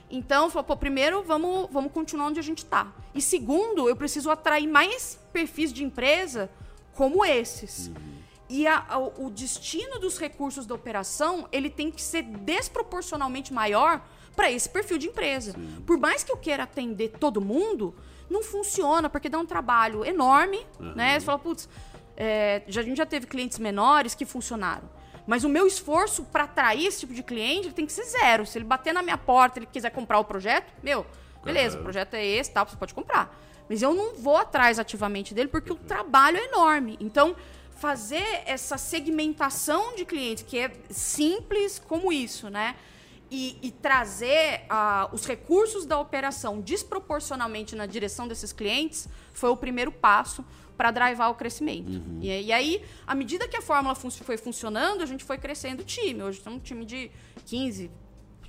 Então, falou, pô, primeiro, vamos, vamos continuar onde a gente está. E segundo, eu preciso atrair mais perfis de empresa como esses. Uhum. E a, a, o destino dos recursos da operação ele tem que ser desproporcionalmente maior para esse perfil de empresa. Sim. Por mais que eu queira atender todo mundo, não funciona, porque dá um trabalho enorme. Uhum. Né? Você fala, putz, é, já, a gente já teve clientes menores que funcionaram. Mas o meu esforço para atrair esse tipo de cliente tem que ser zero. Se ele bater na minha porta, ele quiser comprar o projeto, meu, beleza, uhum. o projeto é esse, tal, você pode comprar. Mas eu não vou atrás ativamente dele porque uhum. o trabalho é enorme. Então, fazer essa segmentação de clientes, que é simples como isso, né? E, e trazer uh, os recursos da operação desproporcionalmente na direção desses clientes foi o primeiro passo para drivar o crescimento. Uhum. E, e, aí, à medida que a fórmula fun foi funcionando, a gente foi crescendo o time. Hoje estamos um time de 15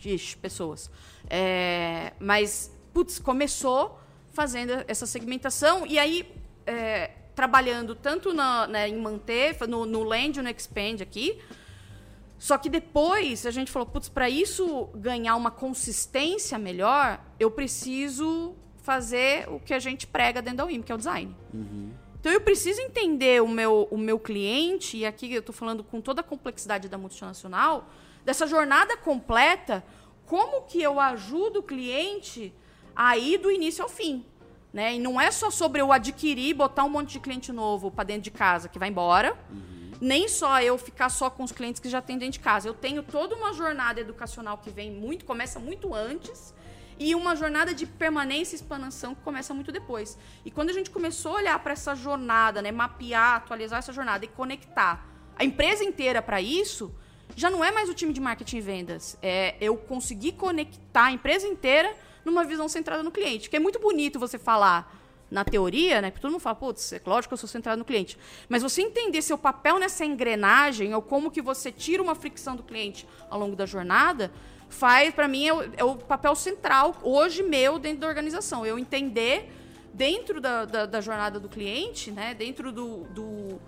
ixi, pessoas. É, mas, putz, começou fazendo essa segmentação e aí é, trabalhando tanto na, né, em manter, no, no land e no expand aqui. Só que depois a gente falou, putz, para isso ganhar uma consistência melhor, eu preciso fazer o que a gente prega dentro da UIM, que é o design. Uhum. Então eu preciso entender o meu, o meu cliente, e aqui eu estou falando com toda a complexidade da multinacional, dessa jornada completa, como que eu ajudo o cliente a ir do início ao fim. Né? E não é só sobre eu adquirir, botar um monte de cliente novo para dentro de casa que vai embora. Uhum. Nem só eu ficar só com os clientes que já tem dentro de casa. Eu tenho toda uma jornada educacional que vem muito, começa muito antes, e uma jornada de permanência e expansão que começa muito depois. E quando a gente começou a olhar para essa jornada, né, mapear, atualizar essa jornada e conectar a empresa inteira para isso, já não é mais o time de marketing e vendas. É eu conseguir conectar a empresa inteira numa visão centrada no cliente. Que é muito bonito você falar na teoria, né? Porque todo mundo fala, putz, é lógico que eu sou centrado no cliente. Mas você entender seu papel nessa engrenagem, ou como que você tira uma fricção do cliente ao longo da jornada, faz, para mim, é o, é o, papel central, hoje, meu, dentro da organização. Eu entender, dentro da, da, da jornada do cliente, né? Dentro do, do,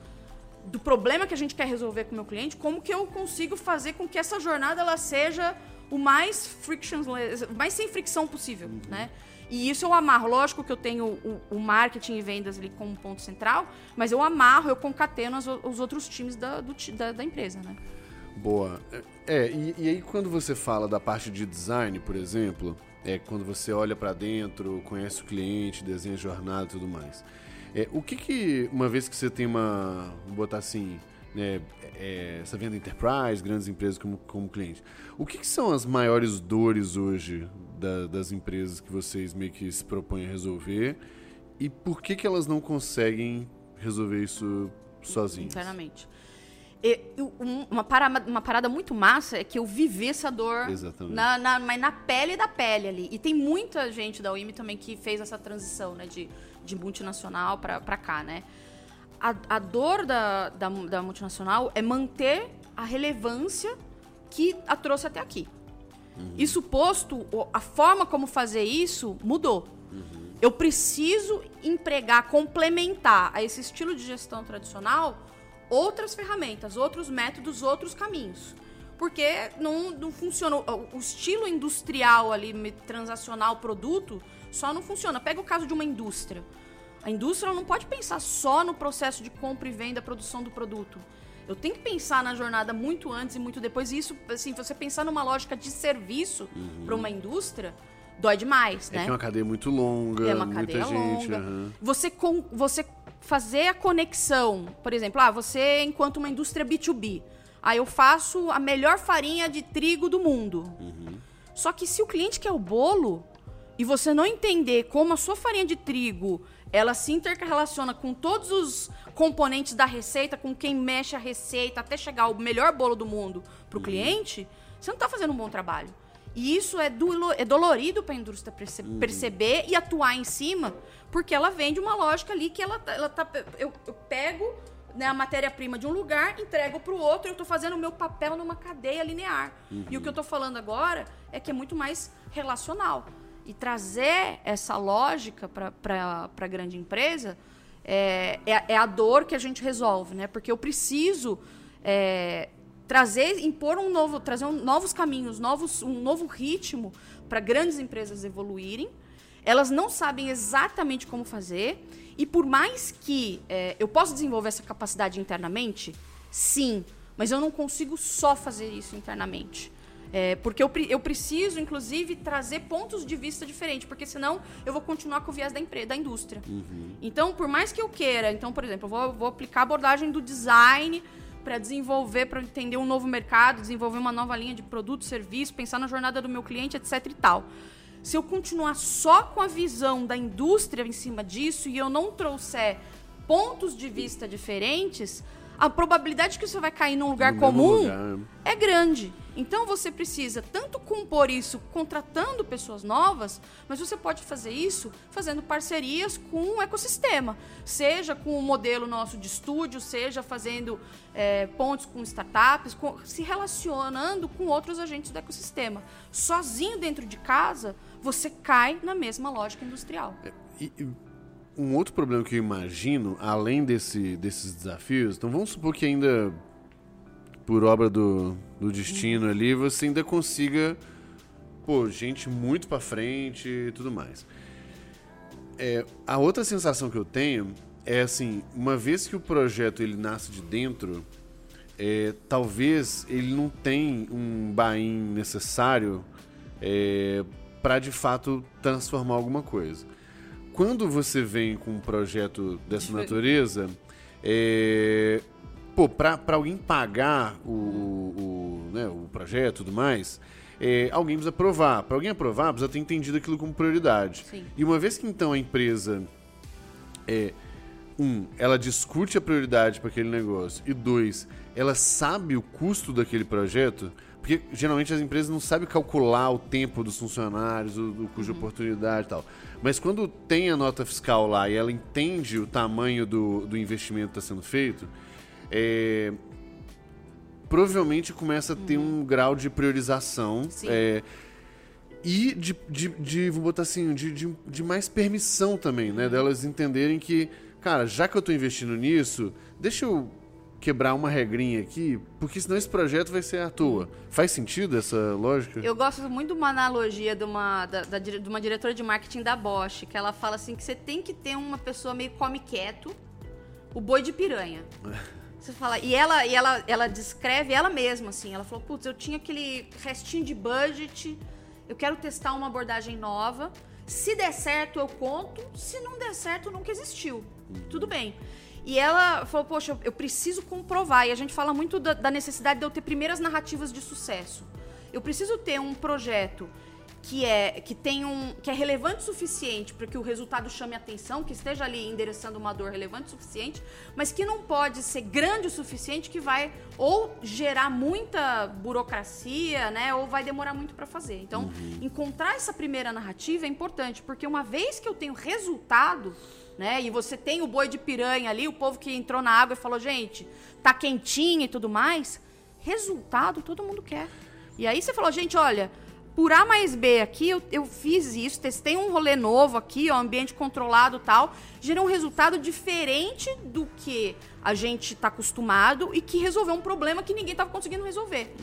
do, problema que a gente quer resolver com o meu cliente, como que eu consigo fazer com que essa jornada ela seja o mais frictionless, mais sem fricção possível, uhum. né? E isso eu amarro. Lógico que eu tenho o, o, marketing e vendas ali como ponto central, mas eu amarro, eu concateno as, os outros times da, do, da, da, empresa, né? Boa. É, e, e, aí quando você fala da parte de design, por exemplo, é quando você olha para dentro, conhece o cliente, desenha jornada e tudo mais. É, o que que, uma vez que você tem uma, vou botar assim, né, é, essa venda enterprise, grandes empresas como, como cliente. O que, que são as maiores dores hoje da, das empresas que vocês meio que se propõem a resolver e por que, que elas não conseguem resolver isso sozinhas? Internamente. E, uma, parada, uma parada muito massa é que eu vivi essa dor. Na, na, mas na pele da pele ali. E tem muita gente da UIM também que fez essa transição né, de, de multinacional para cá, né? A, a dor da, da, da, multinacional é manter a relevância que a trouxe até aqui. Uhum. Isso posto, a forma como fazer isso mudou. Uhum. Eu preciso empregar, complementar a esse estilo de gestão tradicional outras ferramentas, outros métodos, outros caminhos. Porque não, não funciona. O estilo industrial ali, transacional, produto, só não funciona. Pega o caso de uma indústria. A indústria não pode pensar só no processo de compra e venda, produção do produto. Eu tenho que pensar na jornada muito antes e muito depois. E isso, assim, você pensar numa lógica de serviço uhum. para uma indústria, dói demais, é né? É uma cadeia muito longa, é uma cadeia gente, longa. Uhum. Você, com, você fazer a conexão, por exemplo, ah, você enquanto uma indústria B2B, aí eu faço a melhor farinha de trigo do mundo. Uhum. Só que se o cliente quer o bolo e você não entender como a sua farinha de trigo ela se interrelaciona com todos os componentes da receita, com quem mexe a receita, até chegar o melhor bolo do mundo para o uhum. cliente, você não está fazendo um bom trabalho. E isso é, do, é dolorido para a indústria perce uhum. perceber e atuar em cima, porque ela vende uma lógica ali que ela, tá, ela tá. Eu, eu pego né, a matéria-prima de um lugar, entrego para o outro, eu estou fazendo o meu papel numa cadeia linear. Uhum. E o que eu estou falando agora é que é muito mais relacional e trazer essa lógica para a grande empresa é, é, é, a dor que a gente resolve, né? Porque eu preciso é, trazer, impor um novo, trazer um, novos caminhos, novos, um novo ritmo para grandes empresas evoluírem. Elas não sabem exatamente como fazer e por mais que é, eu possa desenvolver essa capacidade internamente, sim, mas eu não consigo só fazer isso internamente. É, porque eu, eu preciso, inclusive, trazer pontos de vista diferentes, porque senão eu vou continuar com o viés da, empresa, da indústria. Uhum. Então, por mais que eu queira, então, por exemplo, eu vou, vou aplicar a abordagem do design para desenvolver, para entender um novo mercado, desenvolver uma nova linha de produto, serviço, pensar na jornada do meu cliente, etc e tal. Se eu continuar só com a visão da indústria em cima disso e eu não trouxer pontos de vista diferentes, a probabilidade que você vai cair num lugar no comum lugar. é grande. Então você precisa tanto compor isso contratando pessoas novas, mas você pode fazer isso fazendo parcerias com o ecossistema, seja com o modelo nosso de estúdio, seja fazendo é, pontos com startups, com, se relacionando com outros agentes do ecossistema. Sozinho dentro de casa, você cai na mesma lógica industrial. É, e, um outro problema que eu imagino, além desse, desses desafios, então vamos supor que ainda, por obra do, do destino ali, você ainda consiga, pô, gente muito pra frente e tudo mais. É, a outra sensação que eu tenho é assim, uma vez que o projeto ele nasce de dentro, é, talvez ele não tem um buy necessário é, para de fato transformar alguma coisa. Quando você vem com um projeto dessa natureza, é, pô, para alguém pagar o, o, né, o projeto e tudo mais, é, alguém precisa aprovar. Para alguém aprovar, precisa ter entendido aquilo como prioridade. Sim. E uma vez que então a empresa é, um, ela discute a prioridade para aquele negócio, e dois, ela sabe o custo daquele projeto, porque geralmente as empresas não sabem calcular o tempo dos funcionários, o, o custo de oportunidade e tal. Mas quando tem a nota fiscal lá e ela entende o tamanho do, do investimento que está sendo feito, é, provavelmente começa a ter um grau de priorização. Sim. é, e de, de, de, vou botar assim, de, de, de mais permissão também, né? Delas entenderem que, cara, já que eu tô investindo nisso, deixa eu quebrar uma regrinha aqui, porque senão esse projeto vai ser à toa. Faz sentido essa lógica? Eu gosto muito de uma analogia de uma, da, da de uma diretora de marketing da Bosch, que ela fala assim que você tem que ter uma pessoa meio come quieto, o boi de piranha. *laughs* Você fala, e ela, e ela, ela descreve ela mesma, assim, ela falou, putz, eu tinha aquele restinho de budget, eu quero testar uma abordagem nova, se der certo eu conto, se não der certo nunca existiu. Tudo bem. E ela falou, poxa, eu, eu preciso comprovar, e a gente fala muito da, da necessidade de eu ter primeiras narrativas de sucesso. Eu preciso ter um projeto que é que tem um que é relevante o suficiente para que o resultado chame atenção, que esteja ali endereçando uma dor relevante o suficiente, mas que não pode ser grande o suficiente que vai ou gerar muita burocracia, né, ou vai demorar muito para fazer. Então, encontrar essa primeira narrativa é importante, porque uma vez que eu tenho resultado, né, e você tem o boi de piranha ali, o povo que entrou na água e falou, gente, tá quentinho e tudo mais, resultado todo mundo quer. E aí você falou, gente, olha, por A mais B aqui, eu, eu fiz isso, testei um rolê novo aqui, ó, ambiente controlado e tal, gerou um resultado diferente do que a gente está acostumado e que resolveu um problema que ninguém estava conseguindo resolver.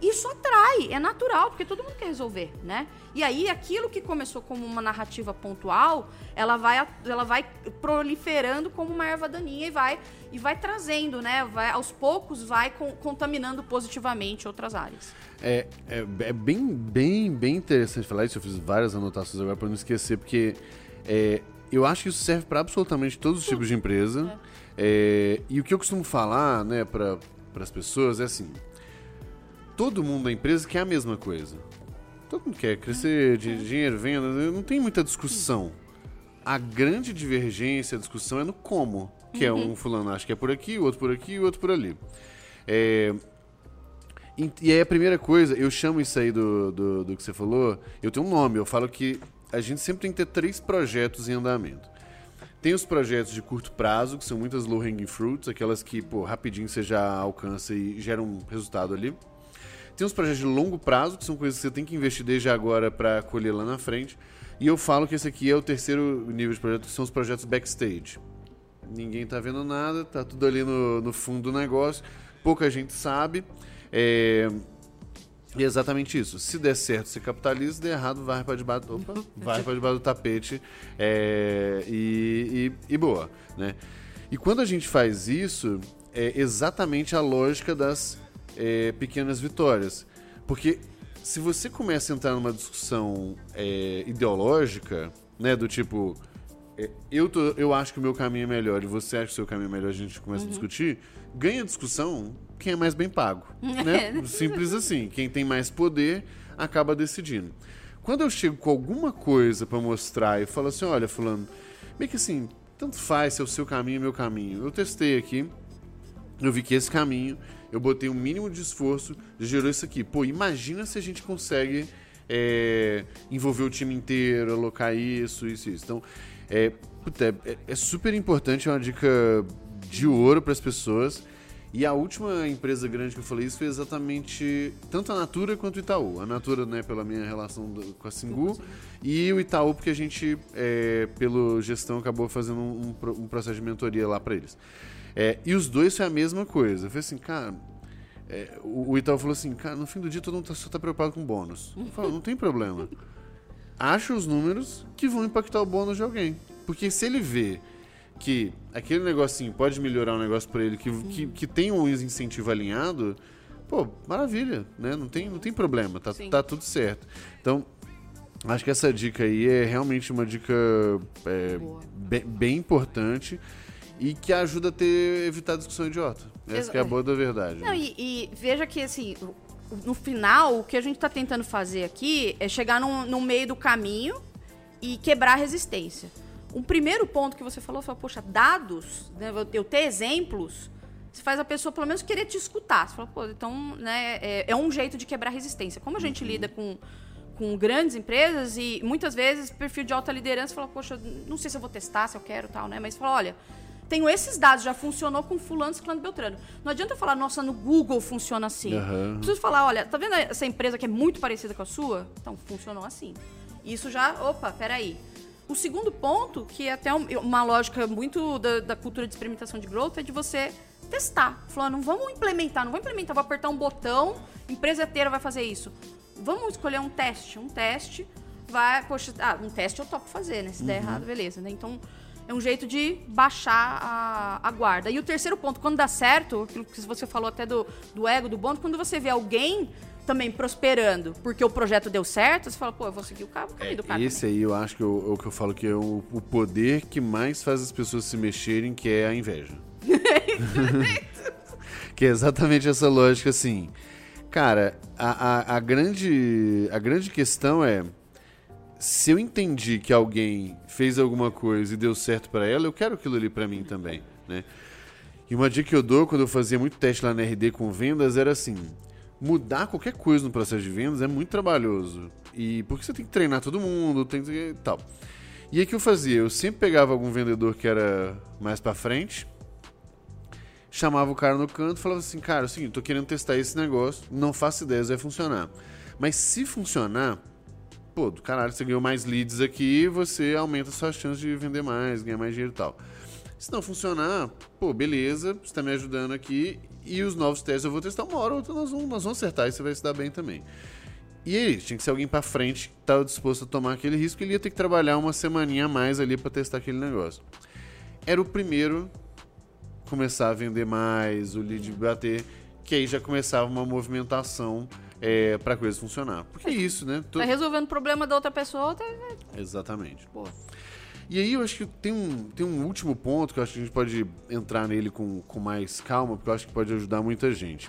Isso atrai, é natural, porque todo mundo quer resolver, né? E aí, aquilo que começou como uma narrativa pontual, ela vai, ela vai proliferando como uma erva daninha e vai, e vai trazendo, né? Vai, aos poucos vai con- contaminando positivamente outras áreas. É, é, é bem, bem, bem interessante falar isso. Eu fiz várias anotações agora para não esquecer, porque é, eu acho que isso serve para absolutamente todos os tipos de empresa. É, e o que eu costumo falar, né, para as pessoas é assim: todo mundo da empresa quer a mesma coisa. Todo mundo quer crescer, de dinheiro, venda, não tem muita discussão. A grande divergência, a discussão é no como. Que é um fulano acha que é por aqui, o outro por aqui, o outro por ali. É, e aí a primeira coisa, eu chamo isso aí do, do, do que você falou, eu tenho um nome, eu falo que a gente sempre tem que ter três projetos em andamento. Tem os projetos de curto prazo, que são muitas low hanging fruits, aquelas que, pô, rapidinho você já alcança e gera um resultado ali. Tem os projetos de longo prazo, que são coisas que você tem que investir desde agora para colher lá na frente. E eu falo que esse aqui é o terceiro nível de projeto, que são os projetos backstage. Ninguém tá vendo nada, tá tudo ali no, no fundo do negócio, pouca gente sabe. É, e é exatamente isso. Se der certo, você capitaliza, se der errado, vai para debaixo, opa, vai para debaixo do tapete é, e, e- e boa, né? E quando a gente faz isso, é exatamente a lógica das é, pequenas vitórias. Porque se você começa a entrar numa discussão é, ideológica, né, do tipo, é, eu, tô- eu acho que o meu caminho é melhor e você acha que o seu caminho é melhor, a gente começa a discutir, ganha discussão quem é mais bem pago. Né? *laughs* Simples assim. Quem tem mais poder acaba decidindo. Quando eu chego com alguma coisa pra mostrar e falo assim, olha, fulano, meio que assim, tanto faz se é o seu caminho meu caminho. Eu testei aqui, eu vi que esse caminho, eu botei um mínimo de esforço, gerou isso aqui. Pô, imagina se a gente consegue é, envolver o time inteiro, alocar isso, isso, isso. Então, é, puta, é, é super importante, é uma dica de ouro para as pessoas. E a última empresa grande que eu falei isso foi exatamente tanto a Natura quanto o Itaú. A Natura, né, pela minha relação com a Singu, e o Itaú, porque a gente, é, pelo gestão, acabou fazendo um, um processo de mentoria lá para eles. É, e os dois foi a mesma coisa. Eu falei assim, cara, é, o, o Itaú falou assim, cara, no fim do dia todo mundo tá, só tá preocupado com bônus. Eu falo, não tem problema. Acha os números que vão impactar o bônus de alguém. Porque se ele vê que aquele negocinho pode melhorar um negócio para ele, que, que, que, tem um incentivo alinhado, pô, maravilha, né? Não tem, não tem problema, tá, tá tudo certo. Então, acho que essa dica aí é realmente uma dica é, bem, bem, importante e que ajuda a ter evitar discussão idiota. Essa é a boa da verdade. Não, né? e, e, veja que, assim, no final, o que a gente está tentando fazer aqui é chegar no, no meio do caminho e quebrar a resistência. Um primeiro ponto que você falou foi, poxa, dados, né, eu ter exemplos, você faz a pessoa pelo menos querer te escutar. Você fala, pô, então, né, é, é um jeito de quebrar resistência. Como a gente lida com, com grandes empresas e muitas vezes perfil de alta liderança fala, poxa, não sei se eu vou testar, se eu quero tal, né? Mas fala, olha, tenho esses dados, já funcionou com fulano, ciclano, beltrano. Não adianta falar, nossa, no Google funciona assim. Uhum. Preciso falar, olha, tá vendo essa empresa que é muito parecida com a sua? Então, funcionou assim. Isso já, opa, peraí. O segundo ponto, que é até uma lógica muito da, da cultura de experimentação de growth, é de você testar. Falar, não vamos implementar, não vou implementar, vou apertar um botão, empresa inteira vai fazer isso. Vamos escolher um teste. Um teste vai, poxa, ah, um teste eu topo fazer, né? Se uhum. der errado, beleza, né? Então, é um jeito de baixar a, a, guarda. E o terceiro ponto, quando dá certo, aquilo que você falou até do, do ego, do bônus, quando você vê alguém também prosperando porque o projeto deu certo, você fala, pô, eu vou seguir o cabo, é, do cara. Esse também. aí eu acho que é o, que eu falo que é o, o, poder que mais faz as pessoas se mexerem, que é a inveja. *laughs* que é exatamente essa lógica assim. Cara, a, a, a, grande, a grande questão é se eu entendi que alguém fez alguma coisa e deu certo para ela, eu quero aquilo ali para mim também, né? E uma dica que eu dou quando eu fazia muito teste lá na RD com vendas era assim: mudar qualquer coisa no processo de vendas é muito trabalhoso. E porque você tem que treinar todo mundo, tem que tal. E aí que eu fazia? Eu sempre pegava algum vendedor que era mais para frente, chamava o cara no canto e falava assim: "Cara, é o seguinte, tô querendo testar esse negócio, não faço ideia se vai funcionar. Mas se funcionar, pô, do caralho, você ganhou mais leads aqui, você aumenta suas chances de vender mais, ganhar mais dinheiro e tal. Se não funcionar, pô, beleza, você tá me ajudando aqui e os novos testes eu vou testar uma hora ou outra, nós vamos, nós vamos acertar e você vai se dar bem também. E aí, tinha que ser alguém para frente que estava disposto a tomar aquele risco, ele ia ter que trabalhar uma semaninha a mais ali para testar aquele negócio. Era o primeiro começar a vender mais, o lead bater, que aí já começava uma movimentação é, para a coisa funcionar. Porque é isso, né? Tô... Tá resolvendo o problema da outra pessoa. Tá... Exatamente. Boa. E aí eu acho que tem um, tem um último ponto que eu acho que a gente pode entrar nele com, com mais calma, porque eu acho que pode ajudar muita gente.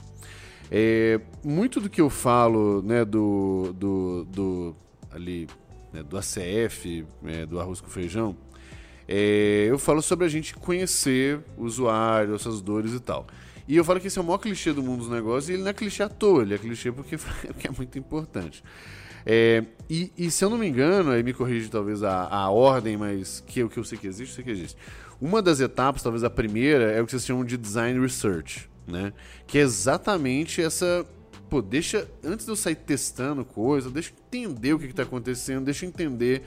É, muito do que eu falo, né, do, do, do ali, né, do ACF, é, do arroz com feijão, é, eu falo sobre a gente conhecer o usuário, essas dores e tal. E eu falo que esse é o maior clichê do mundo dos negócios e ele não é clichê à toa, ele é clichê porque, *laughs* porque é muito importante. É, e, e, se eu não me engano, aí me corrige talvez a, a ordem, mas que o que eu sei que existe, eu sei que existe. Uma das etapas, talvez a primeira, é o que vocês chamam de design research, né? Que é exatamente essa. Pô, deixa. Antes de eu sair testando coisa, deixa eu entender o que está acontecendo, deixa eu entender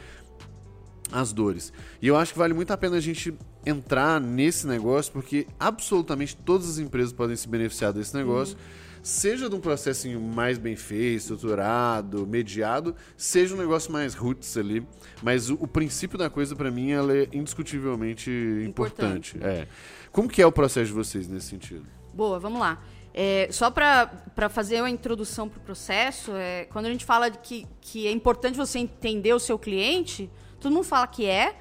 as dores. E eu acho que vale muito a pena a gente entrar nesse negócio, porque absolutamente todas as empresas podem se beneficiar desse negócio. Uhum seja de um processinho mais bem feito, estruturado, mediado, seja um negócio mais roots ali. Mas o, o princípio da coisa, para mim, ela é indiscutivelmente importante. importante. É. Como que é o processo de vocês nesse sentido? Boa, vamos lá. É, só para fazer uma introdução para o processo, é, quando a gente fala de que, que é importante você entender o seu cliente, todo mundo fala que é,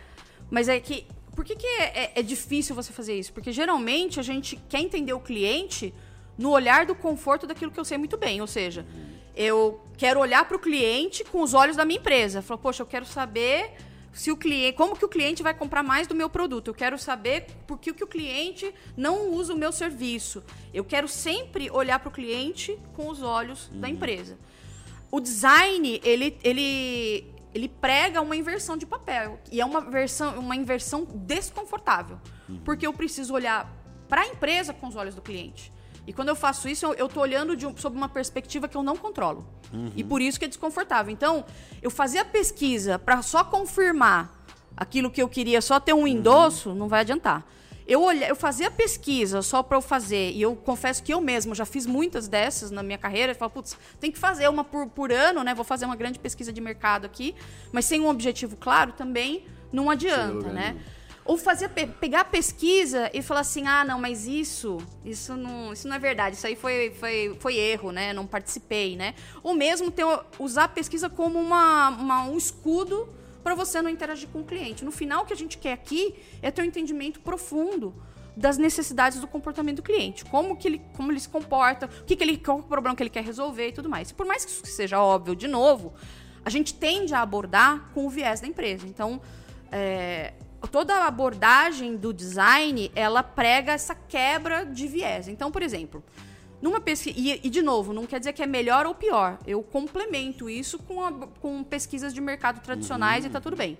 mas é que. Por que, que é, é, é difícil você fazer isso? Porque geralmente a gente quer entender o cliente no olhar do conforto daquilo que eu sei muito bem. Ou seja, eu quero olhar para o cliente com os olhos da minha empresa. Falar, poxa, eu quero saber se o cliente, como que o cliente vai comprar mais do meu produto. Eu quero saber por que, que o cliente não usa o meu serviço. Eu quero sempre olhar para o cliente com os olhos uhum. da empresa. O design, ele, ele, ele prega uma inversão de papel. E é uma, versão, uma inversão desconfortável. Uhum. Porque eu preciso olhar para a empresa com os olhos do cliente. E quando eu faço isso, eu, eu tô olhando de um, sob uma perspectiva que eu não controlo. Uhum. E por isso que é desconfortável. Então, eu fazia pesquisa para só confirmar aquilo que eu queria, só ter um endosso, uhum. não vai adiantar. Eu, olha, eu fazia pesquisa só para eu fazer, e eu confesso que eu mesmo já fiz muitas dessas na minha carreira. Eu falo, putz, tem que fazer uma por, por ano, né? Vou fazer uma grande pesquisa de mercado aqui, mas sem um objetivo claro também não adianta, né? Ou pe pegar a pesquisa e falar assim: ah, não, mas isso, isso não, isso não é verdade, isso aí foi, foi, foi erro, né? Não participei, né? Ou mesmo ter, usar a pesquisa como uma, uma um escudo para você não interagir com o cliente. No final, o que a gente quer aqui é ter um entendimento profundo das necessidades do comportamento do cliente, como que ele, como ele se comporta, o que, que ele, qual é o problema que ele quer resolver e tudo mais. E por mais que isso seja óbvio, de novo, a gente tende a abordar com o viés da empresa. Então, é, toda a abordagem do design, ela prega essa quebra de viés. Então, por exemplo, numa pesquisa. E, e, de novo, não quer dizer que é melhor ou pior. Eu complemento isso com, a, com pesquisas de mercado tradicionais uhum. e tá tudo bem.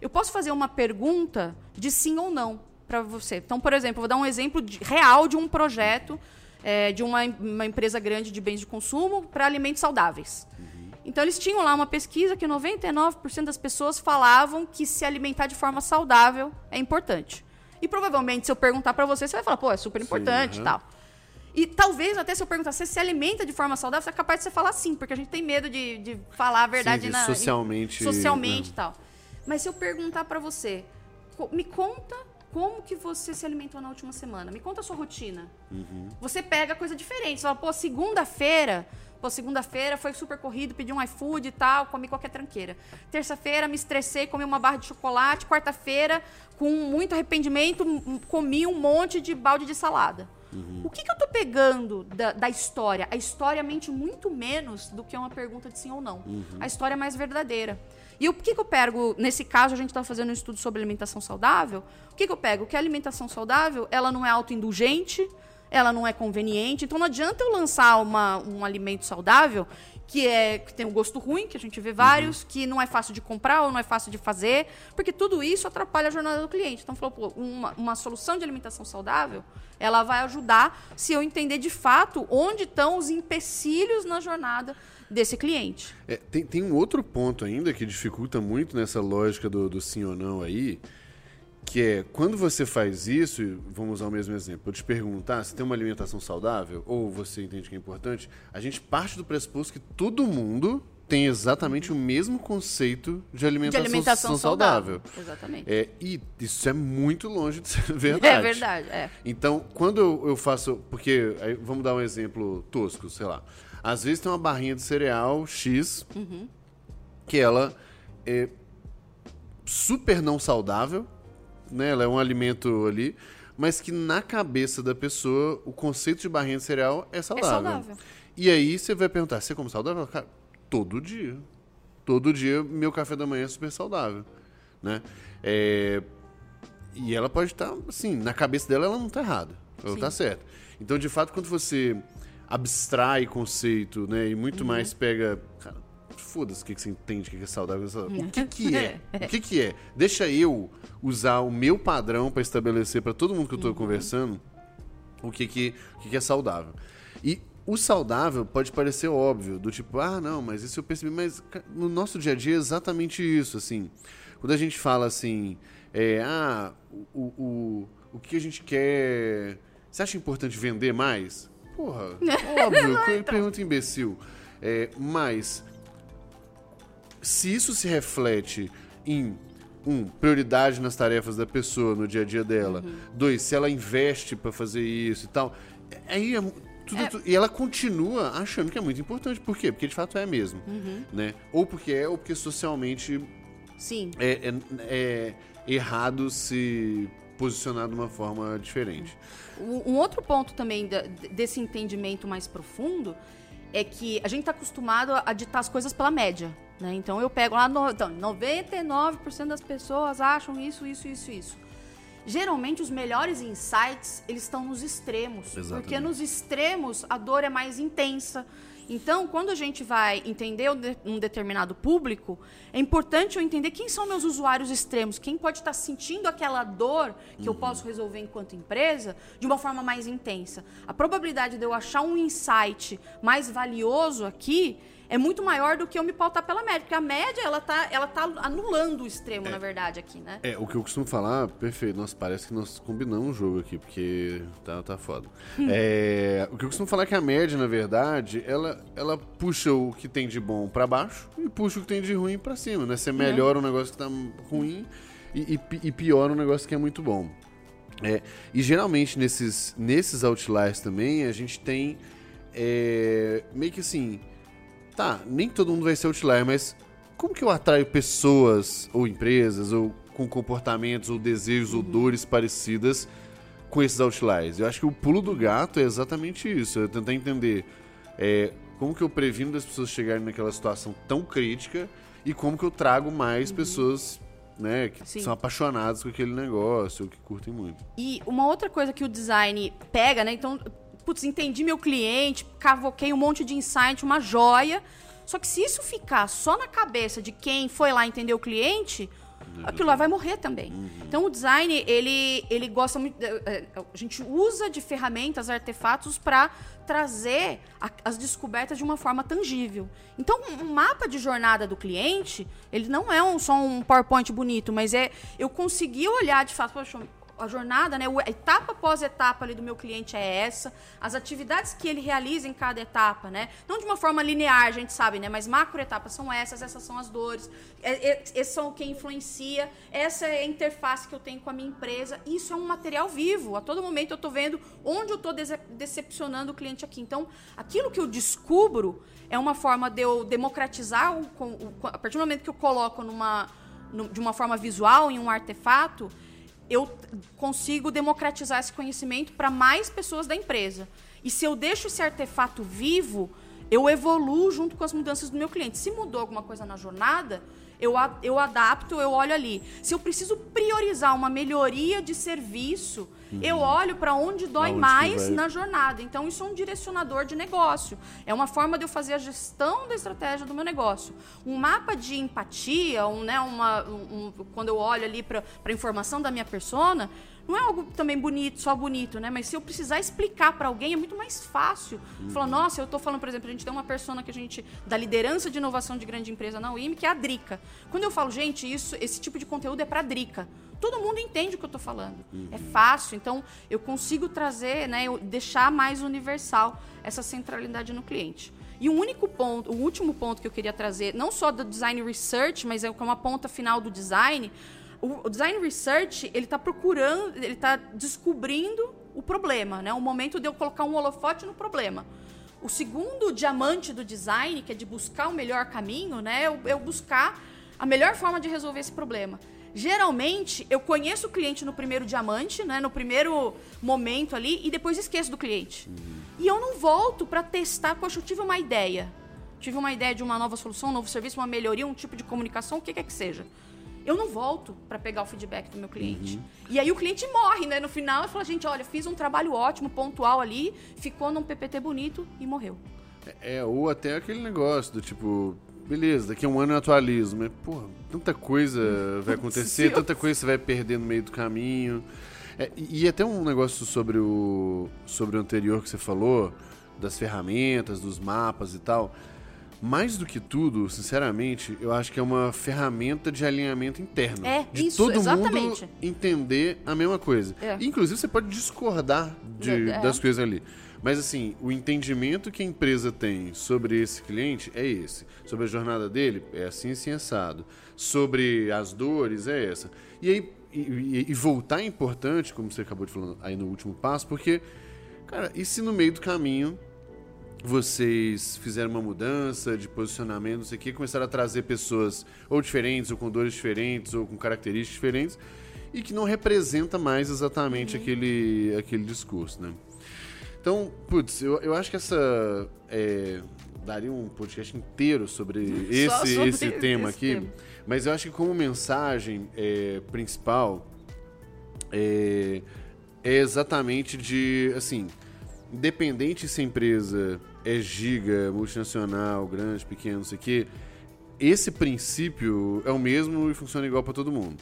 Eu posso fazer uma pergunta de sim ou não para você. Então, por exemplo, vou dar um exemplo de, real de um projeto é, de uma, uma, empresa grande de bens de consumo para alimentos saudáveis. Uhum. Então, eles tinham lá uma pesquisa que 99% das pessoas falavam que se alimentar de forma saudável é importante. E provavelmente, se eu perguntar para você, você vai falar, pô, é super importante e uhum. tal. E talvez até se eu perguntar se você se alimenta de forma saudável, você é capaz de você falar sim, porque a gente tem medo de, de falar a verdade sim, na, socialmente, em, socialmente né? e tal. Mas se eu perguntar para você, me conta como que você se alimentou na última semana? Me conta a sua rotina. Uhum. Você pega coisa diferente. Você fala, pô, segunda-feira Pô, segunda-feira foi super corrido, pedi um iFood e tal, comi qualquer tranqueira. Terça-feira me estressei, comi uma barra de chocolate. Quarta-feira, com muito arrependimento, comi um monte de balde de salada. Uhum. O que, que eu tô pegando da, da, história? A história mente muito menos do que uma pergunta de sim ou não. Uhum. A história é mais verdadeira. E o que, que eu pego? Nesse caso, a gente está fazendo um estudo sobre alimentação saudável. O que, que eu pego? Que a alimentação saudável ela não é autoindulgente, ela não é conveniente. Então não adianta eu lançar uma, um alimento saudável que é que tem um gosto ruim, que a gente vê vários, uhum. que não é fácil de comprar ou não é fácil de fazer, porque tudo isso atrapalha a jornada do cliente. Então, falou, pô, uma, uma solução de alimentação saudável, ela vai ajudar se eu entender de fato onde estão os empecilhos na jornada desse cliente. É, tem, tem um outro ponto ainda que dificulta muito nessa lógica do, do sim ou não aí, que é, quando você faz isso, vamos usar o mesmo exemplo, eu te perguntar se tem uma alimentação saudável, ou você entende que é importante, a gente parte do pressuposto que todo mundo tem exatamente o mesmo conceito de alimentação, de alimentação saudável. saudável. Exatamente. É, e isso é muito longe de ser *laughs* verdade. É verdade, é. Então, quando eu, eu faço. Porque, aí, vamos dar um exemplo tosco, sei lá. Às vezes tem uma barrinha de cereal X uhum. que ela é super não saudável né? Ela é um alimento ali, mas que na cabeça da pessoa o conceito de barrinha de cereal é saudável. É saudável. E aí você vai perguntar, você come saudável? Cara, todo dia. Todo dia meu café da manhã é super saudável, né? É... E ela pode estar, assim, na cabeça dela ela não está errada. Ela está certa. Então, de fato, quando você abstrai conceito, né, e muito uhum. mais pega, cara, foda-se o que, que você entende, o que, que é saudável. O que, que é? *laughs* O que, que é? Deixa eu usar o meu padrão para estabelecer para todo mundo que eu estou uhum. conversando o que, que, o que, que é saudável. E o saudável pode parecer óbvio, do tipo, ah, não, mas isso eu percebi, mas no nosso dia a dia é exatamente isso, assim. Quando a gente fala assim, é, ah, o, o, o que a gente quer. Você acha importante vender mais? Porra, *laughs* óbvio, então. pergunta imbecil. É, mas se isso se reflete em um, prioridade nas tarefas da pessoa no dia a dia dela. Uhum. Dois, se ela investe para fazer isso e tal. Aí é tudo, é. Tudo, e ela continua achando que é muito importante. Por quê? Porque de fato é mesmo. Uhum. Né? Ou porque é, ou porque socialmente Sim. É, é, é errado se posicionar de uma forma diferente. Um outro ponto também desse entendimento mais profundo é que a gente está acostumado a ditar as coisas pela média. Né? Então eu pego lá, no, então, 99% das pessoas acham isso, isso, isso, isso. Geralmente os melhores insights, eles estão nos extremos. Exatamente. Porque nos extremos a dor é mais intensa. Então, quando a gente vai entender um determinado público, é importante eu entender quem são meus usuários extremos, quem pode estar sentindo aquela dor que uhum. eu posso resolver enquanto empresa de uma forma mais intensa. A probabilidade de eu achar um insight mais valioso aqui é muito maior do que eu me pautar pela média. Porque a média, ela tá, ela tá anulando o extremo, é, na verdade, aqui, né? É, o que eu costumo falar, perfeito. Nossa, parece que nós combinamos o jogo aqui, porque tá, tá foda. Hum. É, o que eu costumo falar é que a média, na verdade, ela, ela puxa o que tem de bom para baixo e puxa o que tem de ruim para cima, né? Você melhora é. um negócio que tá ruim e, e, e piora um negócio que é muito bom. É, e geralmente nesses, nesses outliers também a gente tem é, meio que assim tá, nem todo mundo vai ser outlier, mas como que eu atraio pessoas ou empresas ou com comportamentos ou desejos ou dores parecidas com esses outliers? Eu acho que o pulo do gato é exatamente isso, é tentar entender é, como que eu previno das pessoas chegarem naquela situação tão crítica e como que eu trago mais uhum. pessoas né, que Sim. são apaixonadas com aquele negócio, ou que curtem muito. E uma outra coisa que o design pega, né? Então, putz, entendi meu cliente, cavoquei um monte de insight, uma joia. Só que se isso ficar só na cabeça de quem foi lá entender o cliente, aquilo lá vai morrer também. Uhum. Então o design, ele, ele gosta muito. Eh, eh, a gente usa de ferramentas, artefatos para trazer a, as descobertas de uma forma tangível. Então, um mapa de jornada do cliente, ele não é um, só um PowerPoint bonito, mas é eu conseguir olhar de fato, poxa, a jornada, né, a etapa após etapa ali do meu cliente é essa, as atividades que ele realiza em cada etapa, né? Não de uma forma linear, a gente sabe, né? Mas macro etapas são essas, essas são as dores, é, é, esses são o que influencia, essa é a interface que eu tenho com a minha empresa. Isso é um material vivo. A todo momento eu estou vendo onde eu estou decepcionando o cliente aqui. Então, aquilo que eu descubro é uma forma de eu democratizar, o, a partir do momento que eu coloco numa, de uma forma visual em um artefato eu consigo democratizar esse conhecimento para mais pessoas da empresa. E se eu deixo esse artefato vivo, eu evoluo junto com as mudanças do meu cliente. Se mudou alguma coisa na jornada, eu, eu adapto, eu olho ali. Se eu preciso priorizar uma melhoria de serviço, uhum. eu olho para onde dói onde mais na jornada. Então, isso é um direcionador de negócio. É uma forma de eu fazer a gestão da estratégia do meu negócio. Um mapa de empatia, um, né, uma, um, quando eu olho ali para a informação da minha persona, não é algo também bonito, só bonito, né? Mas se eu precisar explicar para alguém, é muito mais fácil. Uhum. Falar, nossa, eu estou falando, por exemplo, a gente tem uma persona que a gente da liderança de inovação de grande empresa na UIM, que é a Drica. Quando eu falo, gente, isso, esse tipo de conteúdo é para Drica. Todo mundo entende o que eu estou falando. Uhum. É fácil, então eu consigo trazer, né, deixar mais universal essa centralidade no cliente. E um único ponto, o último ponto que eu queria trazer, não só do design research, mas é uma ponta final do design, o, design research, ele está procurando, ele está descobrindo o problema, né? O momento de eu colocar um holofote no problema. O segundo diamante do design, que é de buscar o melhor caminho, né? É eu buscar a melhor forma de resolver esse problema. Geralmente, eu conheço o cliente no primeiro diamante, né? No primeiro momento ali, e depois esqueço do cliente. Uhum. E eu não volto para testar, poxa, eu tive uma ideia. Tive uma ideia de uma nova solução, um novo serviço, uma melhoria, um tipo de comunicação, o que quer que seja eu não volto para pegar o feedback do meu cliente. Uhum. E aí o cliente morre, né? No final, ele fala, gente, olha, fiz um trabalho ótimo, pontual ali, ficou num PPT bonito e morreu. É, é, ou até aquele negócio do tipo, beleza, daqui a um ano eu atualizo, mas, porra, tanta coisa *laughs* vai acontecer, tanta coisa você vai perder no meio do caminho. É, e, e até um negócio sobre o, sobre o anterior que você falou, das ferramentas, dos mapas e tal mais do que tudo, sinceramente, eu acho que é uma ferramenta de alinhamento interno. É, de isso, todo exatamente. mundo entender a mesma coisa. É. Inclusive, você pode discordar de, é. das coisas ali. Mas assim, o entendimento que a empresa tem sobre esse cliente é esse. Sobre a jornada dele, é assim, assim, assado. Sobre as dores, é essa. E aí, e, e voltar é importante, como você acabou de falar aí no último passo, porque, cara, e se no meio do caminho vocês fizeram uma mudança de posicionamento, não sei o que, começaram a trazer pessoas ou diferentes, ou com dores diferentes, ou com características diferentes, e que não representa mais exatamente uhum. aquele, aquele discurso, né? Então, putz, eu, eu acho que essa. É, daria um podcast inteiro sobre esse, sobre esse tema esse aqui, tema. mas eu acho que como mensagem é, principal é, é exatamente de, assim, independente se a empresa é giga, multinacional, grande, pequeno, não sei o quê, esse princípio é o mesmo e funciona igual para todo mundo.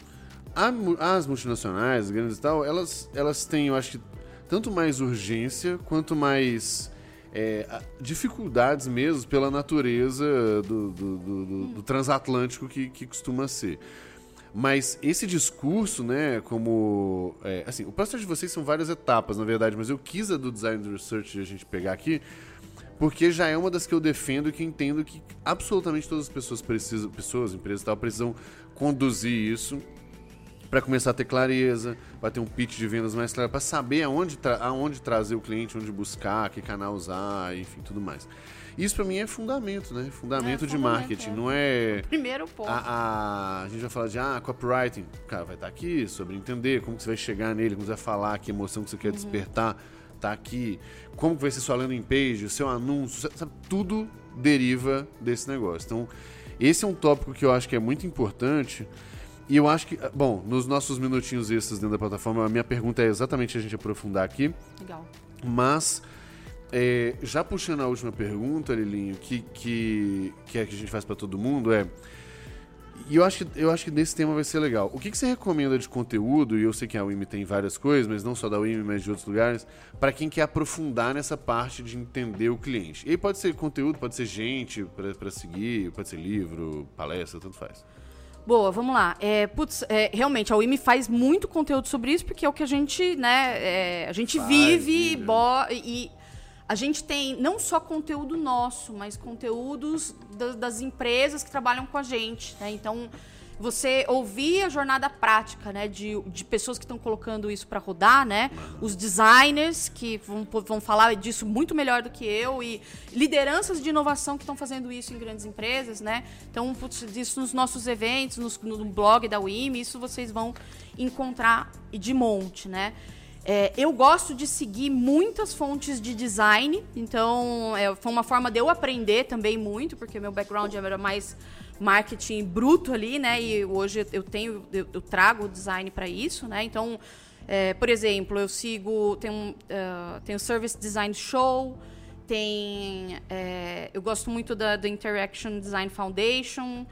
As multinacionais, grandes e tal, elas, elas têm, eu acho que, tanto mais urgência quanto mais é, dificuldades mesmo pela natureza do, do, do, do transatlântico que, que costuma ser. Mas esse discurso, né, como. É, assim, o processo de vocês são várias etapas, na verdade, mas eu quis a do design research a gente pegar aqui, porque já é uma das que eu defendo e que entendo que absolutamente todas as pessoas precisam, pessoas, empresas e tal, precisam conduzir isso para começar a ter clareza, para ter um pitch de vendas mais claro, para saber aonde, tra aonde trazer o cliente, onde buscar, que canal usar, enfim, tudo mais. Isso para mim é fundamento, né? Fundamento é, de fundamento, marketing. É. Não é. Primeiro ponto. A, a, a, gente vai falar de ah, copywriting. Cara, vai estar tá aqui sobre entender como que você vai chegar nele, como você vai falar, que emoção que você quer uhum. despertar. Tá aqui. Como que vai ser sua landing page, o seu anúncio, sabe? Tudo deriva desse negócio. Então, esse é um tópico que eu acho que é muito importante e eu acho que, bom, nos nossos minutinhos extras dentro da plataforma, a minha pergunta é exatamente a gente aprofundar aqui. Legal. Mas, é, já puxando a última pergunta, Lilinho, que, que, que é que a gente faz para todo mundo, é. E eu acho, que, eu acho que nesse tema vai ser legal. O que, que você recomenda de conteúdo, e eu sei que a UIM tem várias coisas, mas não só da UIM, mas de outros lugares, para quem quer aprofundar nessa parte de entender o cliente? E aí pode ser conteúdo, pode ser gente para seguir, pode ser livro, palestra, tanto faz. Boa, vamos lá. É, putz, é, realmente, a UIMI faz muito conteúdo sobre isso, porque é o que a gente, né, é, a gente faz, vive e a gente tem não só conteúdo nosso, mas conteúdos das, das empresas que trabalham com a gente, né? Então, você ouvir a jornada prática, né, de, de pessoas que estão colocando isso para rodar, né, os designers que vão, vão falar disso muito melhor do que eu e lideranças de inovação que estão fazendo isso em grandes empresas, né. Então, putz, isso nos nossos eventos, nos, no blog da WIM, isso vocês vão encontrar de monte, né. É, eu gosto de seguir muitas fontes de design, então é, foi uma forma de eu aprender também muito, porque meu background era mais marketing bruto ali, né? E hoje eu tenho, eu, eu trago o design para isso, né? Então, é, por exemplo, eu sigo, tem um, uh, tem o Service Design Show, tem, é, eu gosto muito da, da Interaction Design Foundation.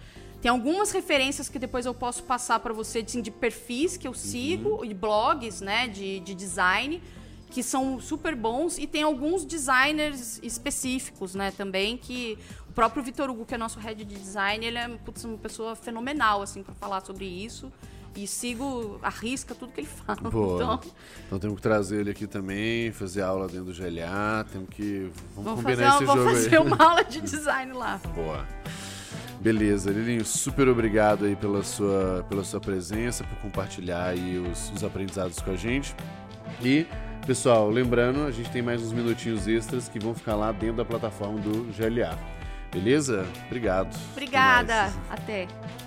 Tem algumas referências que depois eu posso passar para você assim, de perfis que eu sigo uhum. e blogs, né, de, de design que são super bons e tem alguns designers específicos, né, também que próprio Vitor Hugo, que é nosso head de design, ele é putz, uma pessoa fenomenal, assim, para falar sobre isso. E sigo, arrisca tudo que ele *laughs* fala. Boa. Então... então temos que trazer ele aqui também, fazer aula dentro do GLA, temos que. Vamos, vamos combinar fazer, esse vamos jogo fazer aí. uma aula de *laughs* design lá. Boa. Beleza, Lilinho, super obrigado aí pela sua, pela sua presença, por compartilhar aí os, os aprendizados com a gente. E, pessoal, lembrando, a gente tem mais uns minutinhos extras que vão ficar lá dentro da plataforma do GLA. Beleza? Obrigado. Obrigada. Até. Até.